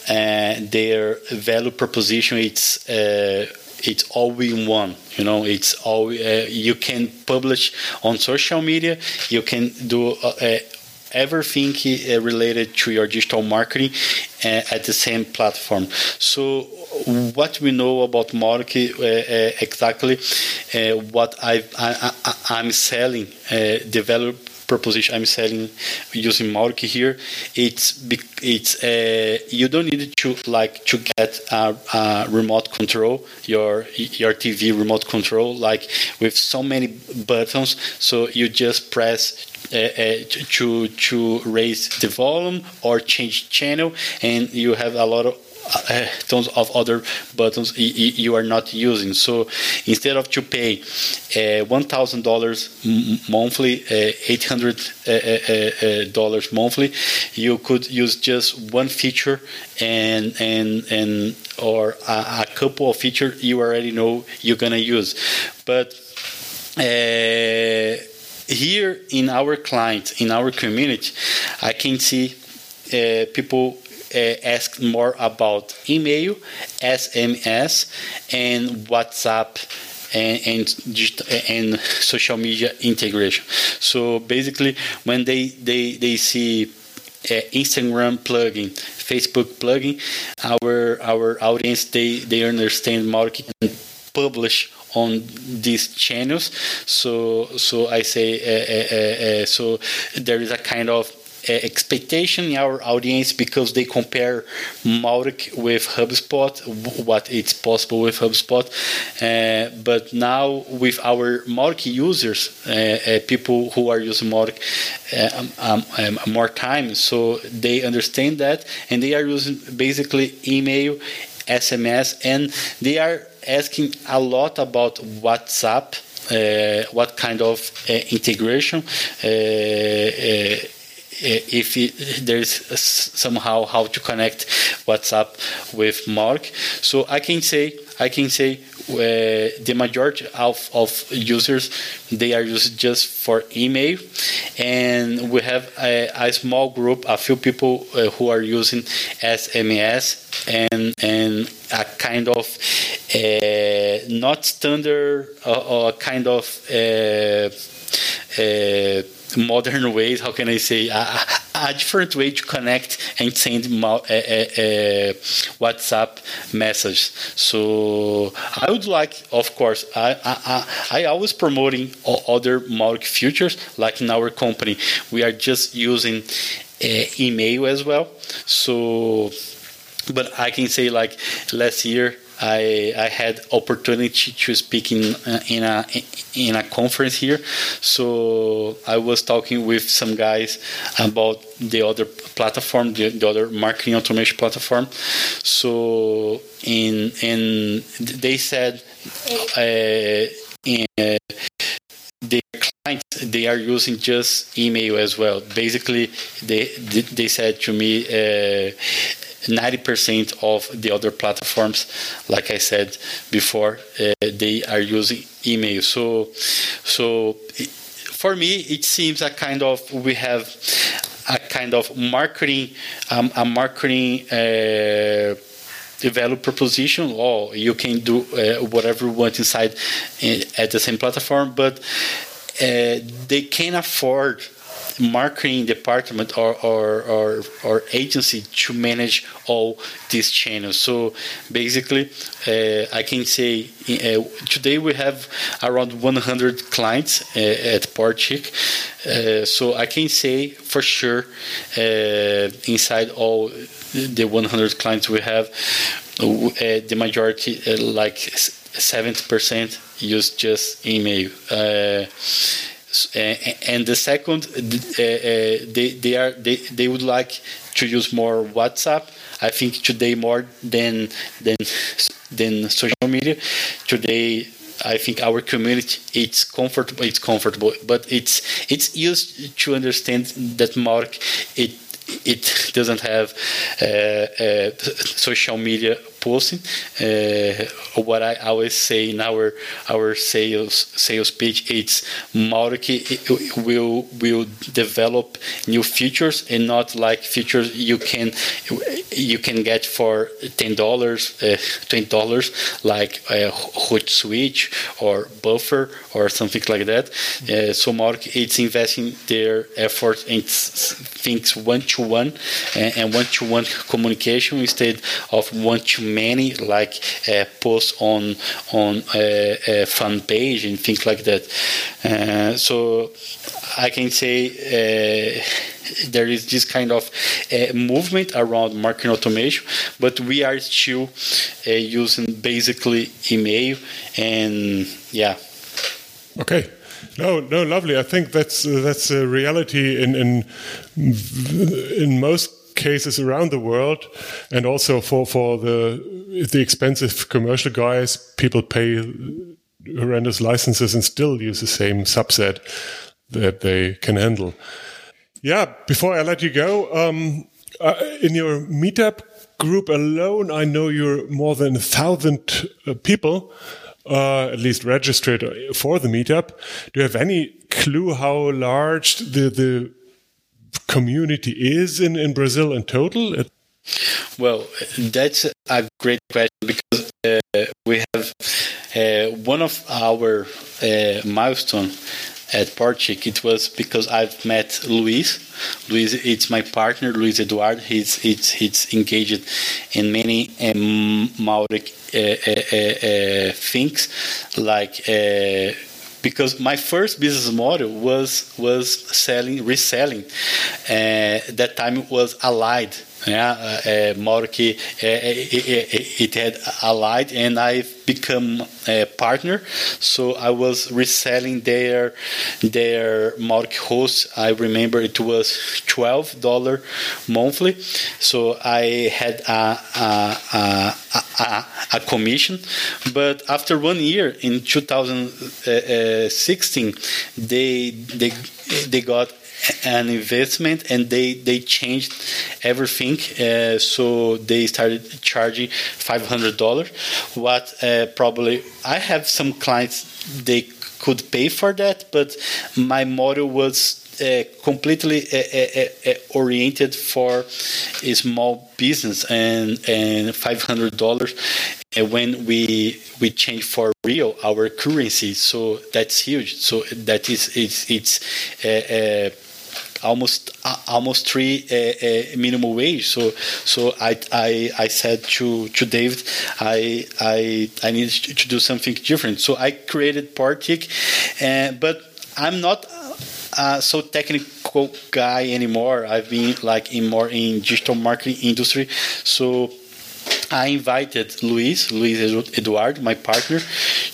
Speaker 5: uh, their value proposition. It's uh, it's all in one you know it's all uh, you can publish on social media you can do uh, uh everything uh, related to your digital marketing uh, at the same platform. So what we know about Mautic uh, exactly what I, I, am selling develop proposition I'm selling using Mautic here, it's it's uh, you don't need to like to get a, a, remote control your your TV remote control like with so many buttons. So you just press uh, uh, to to raise the volume or change channel, and you have a lot of tons of other buttons you are not using. So instead of to pay uh, one thousand dollars monthly, uh, eight hundred uh, uh, dollars monthly, you could use just one feature and and and or a, a couple of features you already know you're gonna use, but here in our client in our community, I can see people uh, ask more about email, SMS, and WhatsApp and, and, and social media integration. So basically, when they they they see uh, Instagram plugin, Facebook plugin, our our audience they they understand marketing and publish on these channels. So so I say uh, uh, uh, so there is a kind of uh, expectation in our audience because they compare Mautic with HubSpot, what it's possible with HubSpot. Uh, but now with our Mautic users, uh, people who are using Mautic um, um, um, more time, so they understand that and they are using basically email, SMS, and they are asking a lot about WhatsApp. Uh, what kind of uh, integration uh, if it, there's somehow how to connect WhatsApp with Mautic. So I can say I can say uh, the majority of, of users they are used just for email, and we have a, a small group, a few people uh, who are using SMS and and a kind of uh, not standard or, or kind of uh, uh, modern ways. How can I say a, a, different way to connect and send a, a, WhatsApp message. So I would like, of course, I I, I always promoting other Mautic features. Like in our company, we are just using uh, email as well. So, but I can say like last year I, I had opportunity to speak in in a in a conference here, so I was talking with some guys about the other platform, the, the other marketing automation platform. So in in they said uh, in, uh, the clients they are using just email as well. Basically, they they said to me. Uh, 90% of the other platforms, like I said before, uh, they are using email. So, so for me, it seems a kind of we have a kind of marketing, um, a marketing. Uh, value proposition or you can do uh, whatever you want inside uh, at the same platform but uh, they can afford marketing department or, or, or, or, agency to manage all these channels. So basically, uh, I can say uh, today we have around 100 clients uh, at Powertic. Uh, so I can say for sure uh, inside all the 100 clients we have, uh, the majority, like 70%, use just email and the second, uh, uh, they they are they, they would like to use more WhatsApp. I think today more than than than social media. Today, I think our community it's comfortable. It's comfortable, but it's it's used to understand that Mautic it it doesn't have uh, uh, social media posting. Uh, what I always say in our our sales sales pitch, it's Mautic will will develop new features and not like features you can you can get for ten dollars, uh, twenty dollars, like a Switch or buffer or something like that. Uh, so Mautic it's investing their effort in things one to one and one to one communication instead of one to many like uh, posts on on a, a fan page and things like that. Uh, so I can say uh, there is this kind of uh, movement around marketing automation, but we are still uh, using basically email and yeah.
Speaker 2: Okay. No, no, lovely. I think that's uh, that's a reality in in in most cases around the world, and also for for the the expensive commercial guys, people pay horrendous licenses and still use the same subset that they can handle. Yeah. Before I let you go, um, uh, in your meetup group alone, I know you're more than a thousand uh, people. Uh, at least registered for the meetup. Do you have any clue how large the the community is in, in Brazil in total?
Speaker 5: Well, that's a great question because uh, we have uh, one of our uh, milestone at Powertic. It was because I've met Luis. Luis, it's my partner, Luis Eduardo. He's he's, he's engaged in many um, Mautic uh, uh, uh, things like because my first business model was was selling reselling. Uh, that time it was Allied yeah, uh, uh, it, had allied, and I've become a partner. So I was reselling their their Mautic host. I remember it was twelve dollar monthly. So I had a a, a, a, a commission. But after one year in 2016, they they they got an investment, and they they changed everything. Uh, so they started charging five hundred dollars. What uh, probably I have some clients they could pay for that, but my model was uh, completely uh, uh, uh, oriented for a small business and and five hundred dollars when we we change for real our currency so that's huge so that is it's it's almost almost three minimum wage. So so I, I I said to to David, I I I need to do something different. So I created Powertic, but I'm not uh, so technical guy anymore. I've been like in more in digital marketing industry. So I invited Luis, Luis Eduardo, my partner,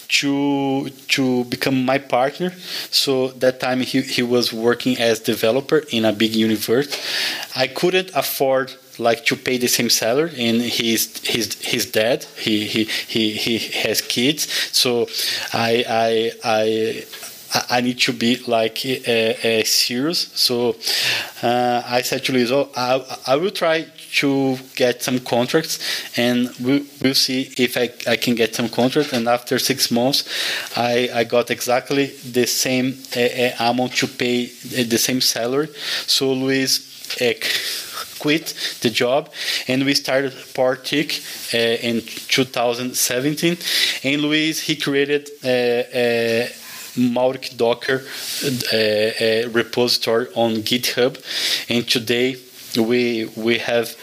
Speaker 5: to to become my partner. So that time he, he was working as developer in a big universe. I couldn't afford like to pay the same salary and he's he's his dad he he he, he has kids so i i i I need to be like uh, uh, serious. So uh, I said to Luis, oh, I, I will try to get some contracts and we'll, we'll see if I, I can get some contracts. And after six months, I, I got exactly the same uh, uh, amount to pay uh, the same salary. So Luis quit the job and we started Powertic uh, in 2017 and Luis he created uh, uh, Mautic Docker uh, repository on GitHub and today we we have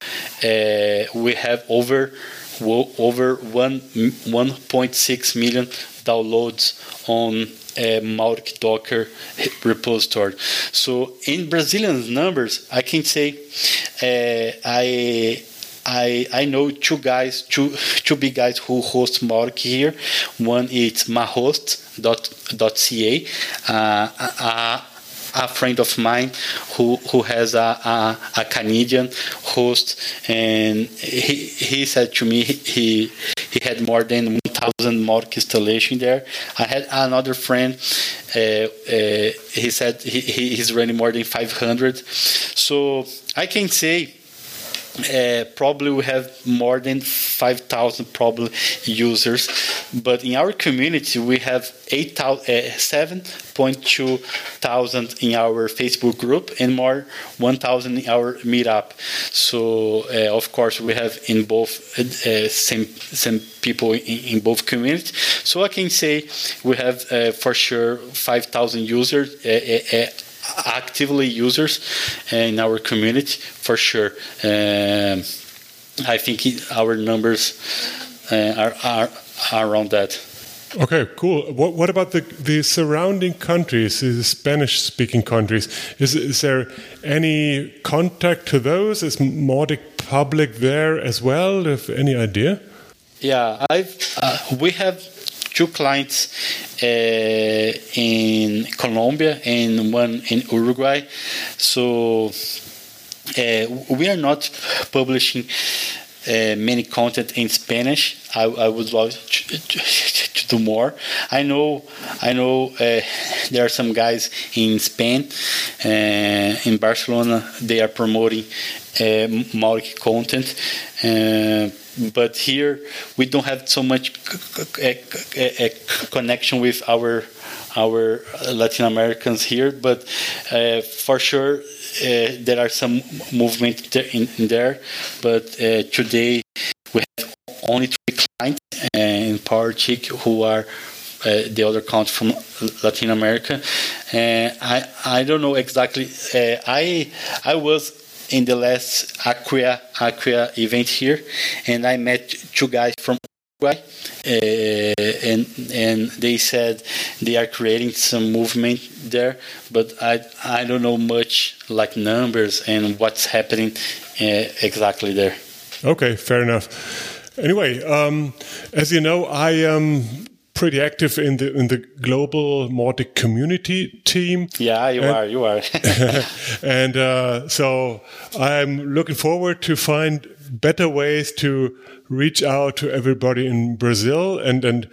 Speaker 5: uh, we have over over one 1.6 million downloads on uh, Mautic Docker repository. So in Brazilian numbers, I can say uh, I. I, I know two guys, two two big guys who host Mautic here. One is mahost.ca. Uh, uh, a friend of mine who who has a, a, a Canadian host, and he he said to me he he had more than 1,000 Mautic installation there. I had another friend. Uh, uh, he said he, he's running more than 500. So I can say uh, probably we have more than 5,000 probably users, but in our community we have 8, uh, 7.2 thousand in our Facebook group and more 1,000 in our meetup. So uh, of course we have in both uh, same same people in, in, both communities. So I can say we have uh, for sure 5,000 users actively users in our community for sure. Um, I think our numbers uh, are, are, are around that.
Speaker 2: Okay, cool. What, what about the, the surrounding countries, the Spanish speaking countries? Is, is there any contact to those? Is Mautic public there as well? Have any idea?
Speaker 5: Yeah, I've, uh, we have two clients uh, in Colombia and one in Uruguay. So uh, we are not publishing uh, many content in Spanish. I, I would love to, to, to, do more. I know, I know uh, there are some guys in Spain, uh, in Barcelona. They are promoting uh, content but here we don't have so much connection with our our Latin Americans here, but uh, for sure uh, there are some movement in, in there. But uh, today we have only three clients in Powertic who are uh, the other countries from Latin America. Uh, I I don't know exactly. Uh, I I was in the last Acquia Acquia event here, and I met two guys from Uruguay, uh, and and they said they are creating some movement there, but I I don't know much like numbers and what's happening uh, exactly there.
Speaker 2: Okay, fair enough. Anyway, um, as you know, I am pretty active in the in the global Mautic community team.
Speaker 5: Yeah, you and, are. You are.
Speaker 2: and uh, so I'm looking forward to find better ways to reach out to everybody in Brazil and, and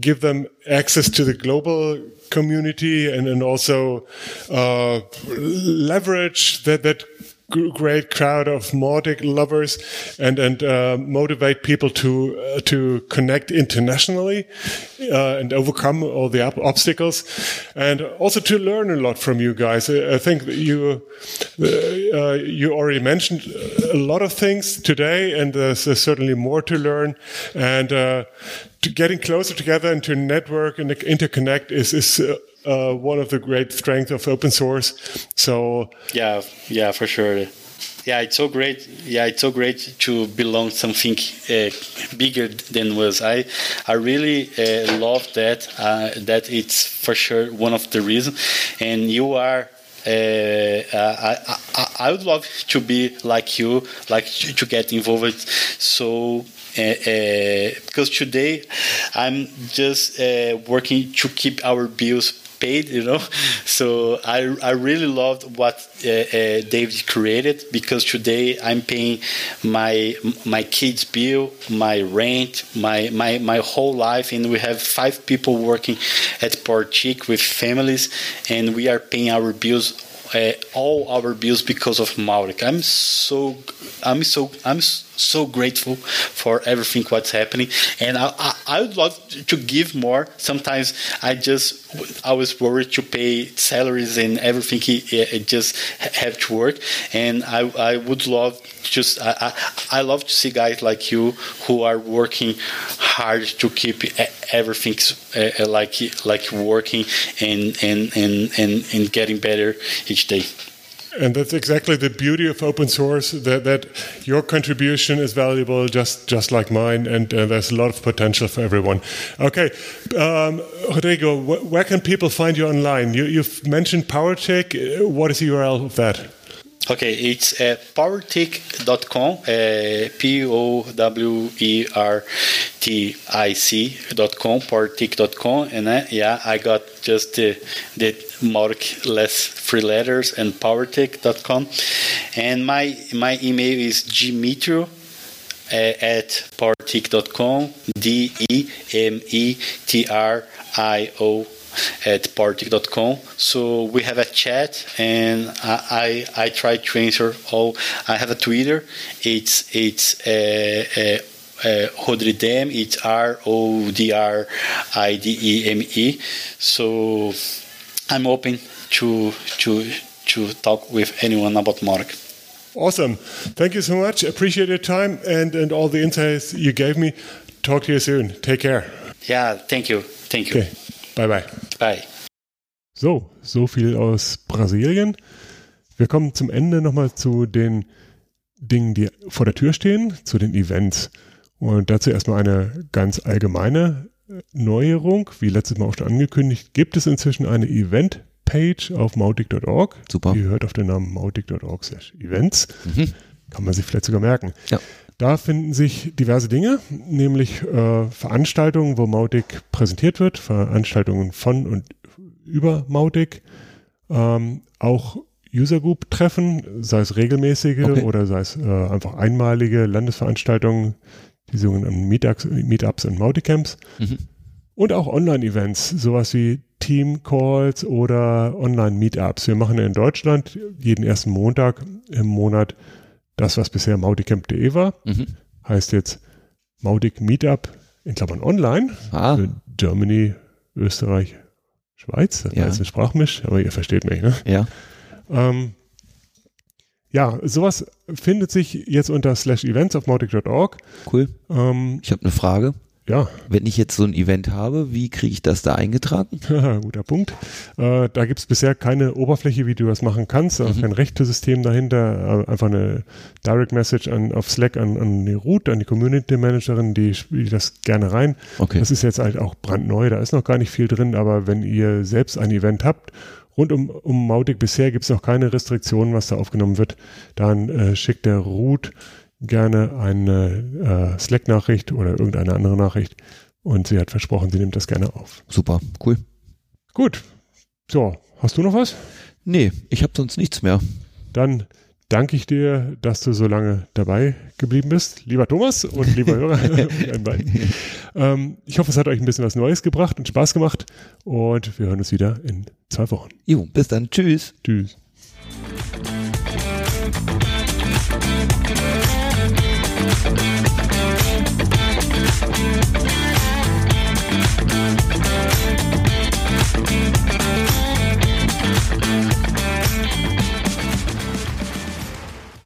Speaker 2: give them access to the global community and, and also uh, leverage that, that great crowd of Mautic lovers and and uh, motivate people to uh, to connect internationally uh, and overcome all the obstacles, and also to learn a lot from you guys. I, think you uh, uh, you already mentioned a lot of things today, and there's, certainly more to learn. And uh, to getting closer together and to network and interconnect is is uh, one of the great strengths of open source. So
Speaker 5: yeah, yeah, for sure. Yeah, it's so great. Yeah, it's so great to belong something uh, bigger than was. I I really uh, love that. Uh, that it's for sure one of the reasons. And you are uh, I, I, I, would love to be like you, like to, to get involved. So uh, uh, because today I'm just working to keep our bills paid, you know. So I, I really loved what uh, uh, David created because today I'm paying my my kids' bill, my rent, my, my, my whole life, and we have five people working at Powertic with families, and we are paying our bills uh, all our bills because of Mautic. I'm so I'm so I'm so grateful for everything what's happening, and I, I, I would love to give more. Sometimes I just I was worried to pay salaries and everything. It, just have to work, and I I would love just I, I, I love to see guys like you who are working hard to keep everything uh, like like working and and and and, and getting better each day.
Speaker 2: And that's exactly the beauty of open source that, that your contribution is valuable just, just like mine, and uh, there's a lot of potential for everyone. Okay, um, Rodrigo, wh where can people find you online? You, have mentioned Powertic. What is the URL of that?
Speaker 5: Okay, it's uh, powertic.com, uh, P O W E R T I C.com, powertic.com. And uh, yeah, I got just the, the more less three letters and powertic.com. And my, my email is Demetrio uh, at powertic.com, D E M E T R I O at powertic.com. So we have a chat, and I, I, I try to answer all. I have a Twitter. It's it's uh, uh, uh, Rodrideme. It's R O D R I D E M E. So I'm open to to to talk with anyone about Mautic.
Speaker 2: Awesome. Thank you so much. Appreciate your time and, and all the insights you gave me. Talk to you soon. Take care.
Speaker 5: Yeah, thank you. Thank you.
Speaker 2: Okay. Bye bye.
Speaker 5: Bye.
Speaker 2: So, so viel aus Brasilien. Wir kommen zum Ende nochmal zu den Dingen, die vor der Tür stehen, zu den Events. Und dazu erstmal eine ganz allgemeine Neuerung. Wie letztes Mal auch schon angekündigt, gibt es inzwischen eine Event-Page auf mautic.org.
Speaker 3: Super.
Speaker 2: Die hört auf den Namen mautic.org events. Mhm. Kann man sich vielleicht sogar merken.
Speaker 3: Ja.
Speaker 2: Da finden sich diverse Dinge, nämlich äh, Veranstaltungen, wo Mautic präsentiert wird, Veranstaltungen von und über Mautic, ähm, auch User Group Treffen, sei es regelmäßige okay. oder sei es äh, einfach einmalige Landesveranstaltungen, die sogenannten Meetups, Meetups und Mauticamps mhm. und auch Online-Events, sowas wie Team Calls oder Online-Meetups. Wir machen in Deutschland jeden ersten Montag im Monat das, was bisher mauticamp.de war, mhm. heißt jetzt Mautic Meetup in Klammern online ah. für Germany, Österreich, Schweiz. Das ja. ist ein Sprachmisch, aber ihr versteht mich, ne?
Speaker 3: Ja.
Speaker 2: Ähm, ja, sowas findet sich jetzt unter slash events auf mautic.org.
Speaker 3: Cool. Ähm, ich habe eine Frage.
Speaker 2: Ja.
Speaker 3: Wenn ich jetzt so ein Event habe, wie kriege ich das da eingetragen?
Speaker 2: Guter Punkt. Äh, da gibt es bisher keine Oberfläche, wie du das machen kannst, mhm. kein Rechtesystem dahinter, äh, einfach eine Direct Message an, auf Slack an, an die Root, an die Community Managerin, die spielt das gerne rein.
Speaker 3: Okay.
Speaker 2: Das ist jetzt halt auch brandneu, da ist noch gar nicht viel drin, aber wenn ihr selbst ein Event habt, rund um, um Mautic bisher gibt es noch keine Restriktionen, was da aufgenommen wird, dann äh, schickt der Root gerne eine äh, Slack-Nachricht oder irgendeine andere Nachricht und sie hat versprochen, sie nimmt das gerne auf.
Speaker 3: Super, cool.
Speaker 2: Gut. So, hast du noch was?
Speaker 3: Nee, ich habe sonst nichts mehr.
Speaker 2: Dann danke ich dir, dass du so lange dabei geblieben bist, lieber Thomas und lieber Hörer. ähm, ich hoffe, es hat euch ein bisschen was Neues gebracht und Spaß gemacht und wir hören uns wieder in zwei Wochen.
Speaker 3: Jo, bis dann. Tschüss.
Speaker 2: Tschüss.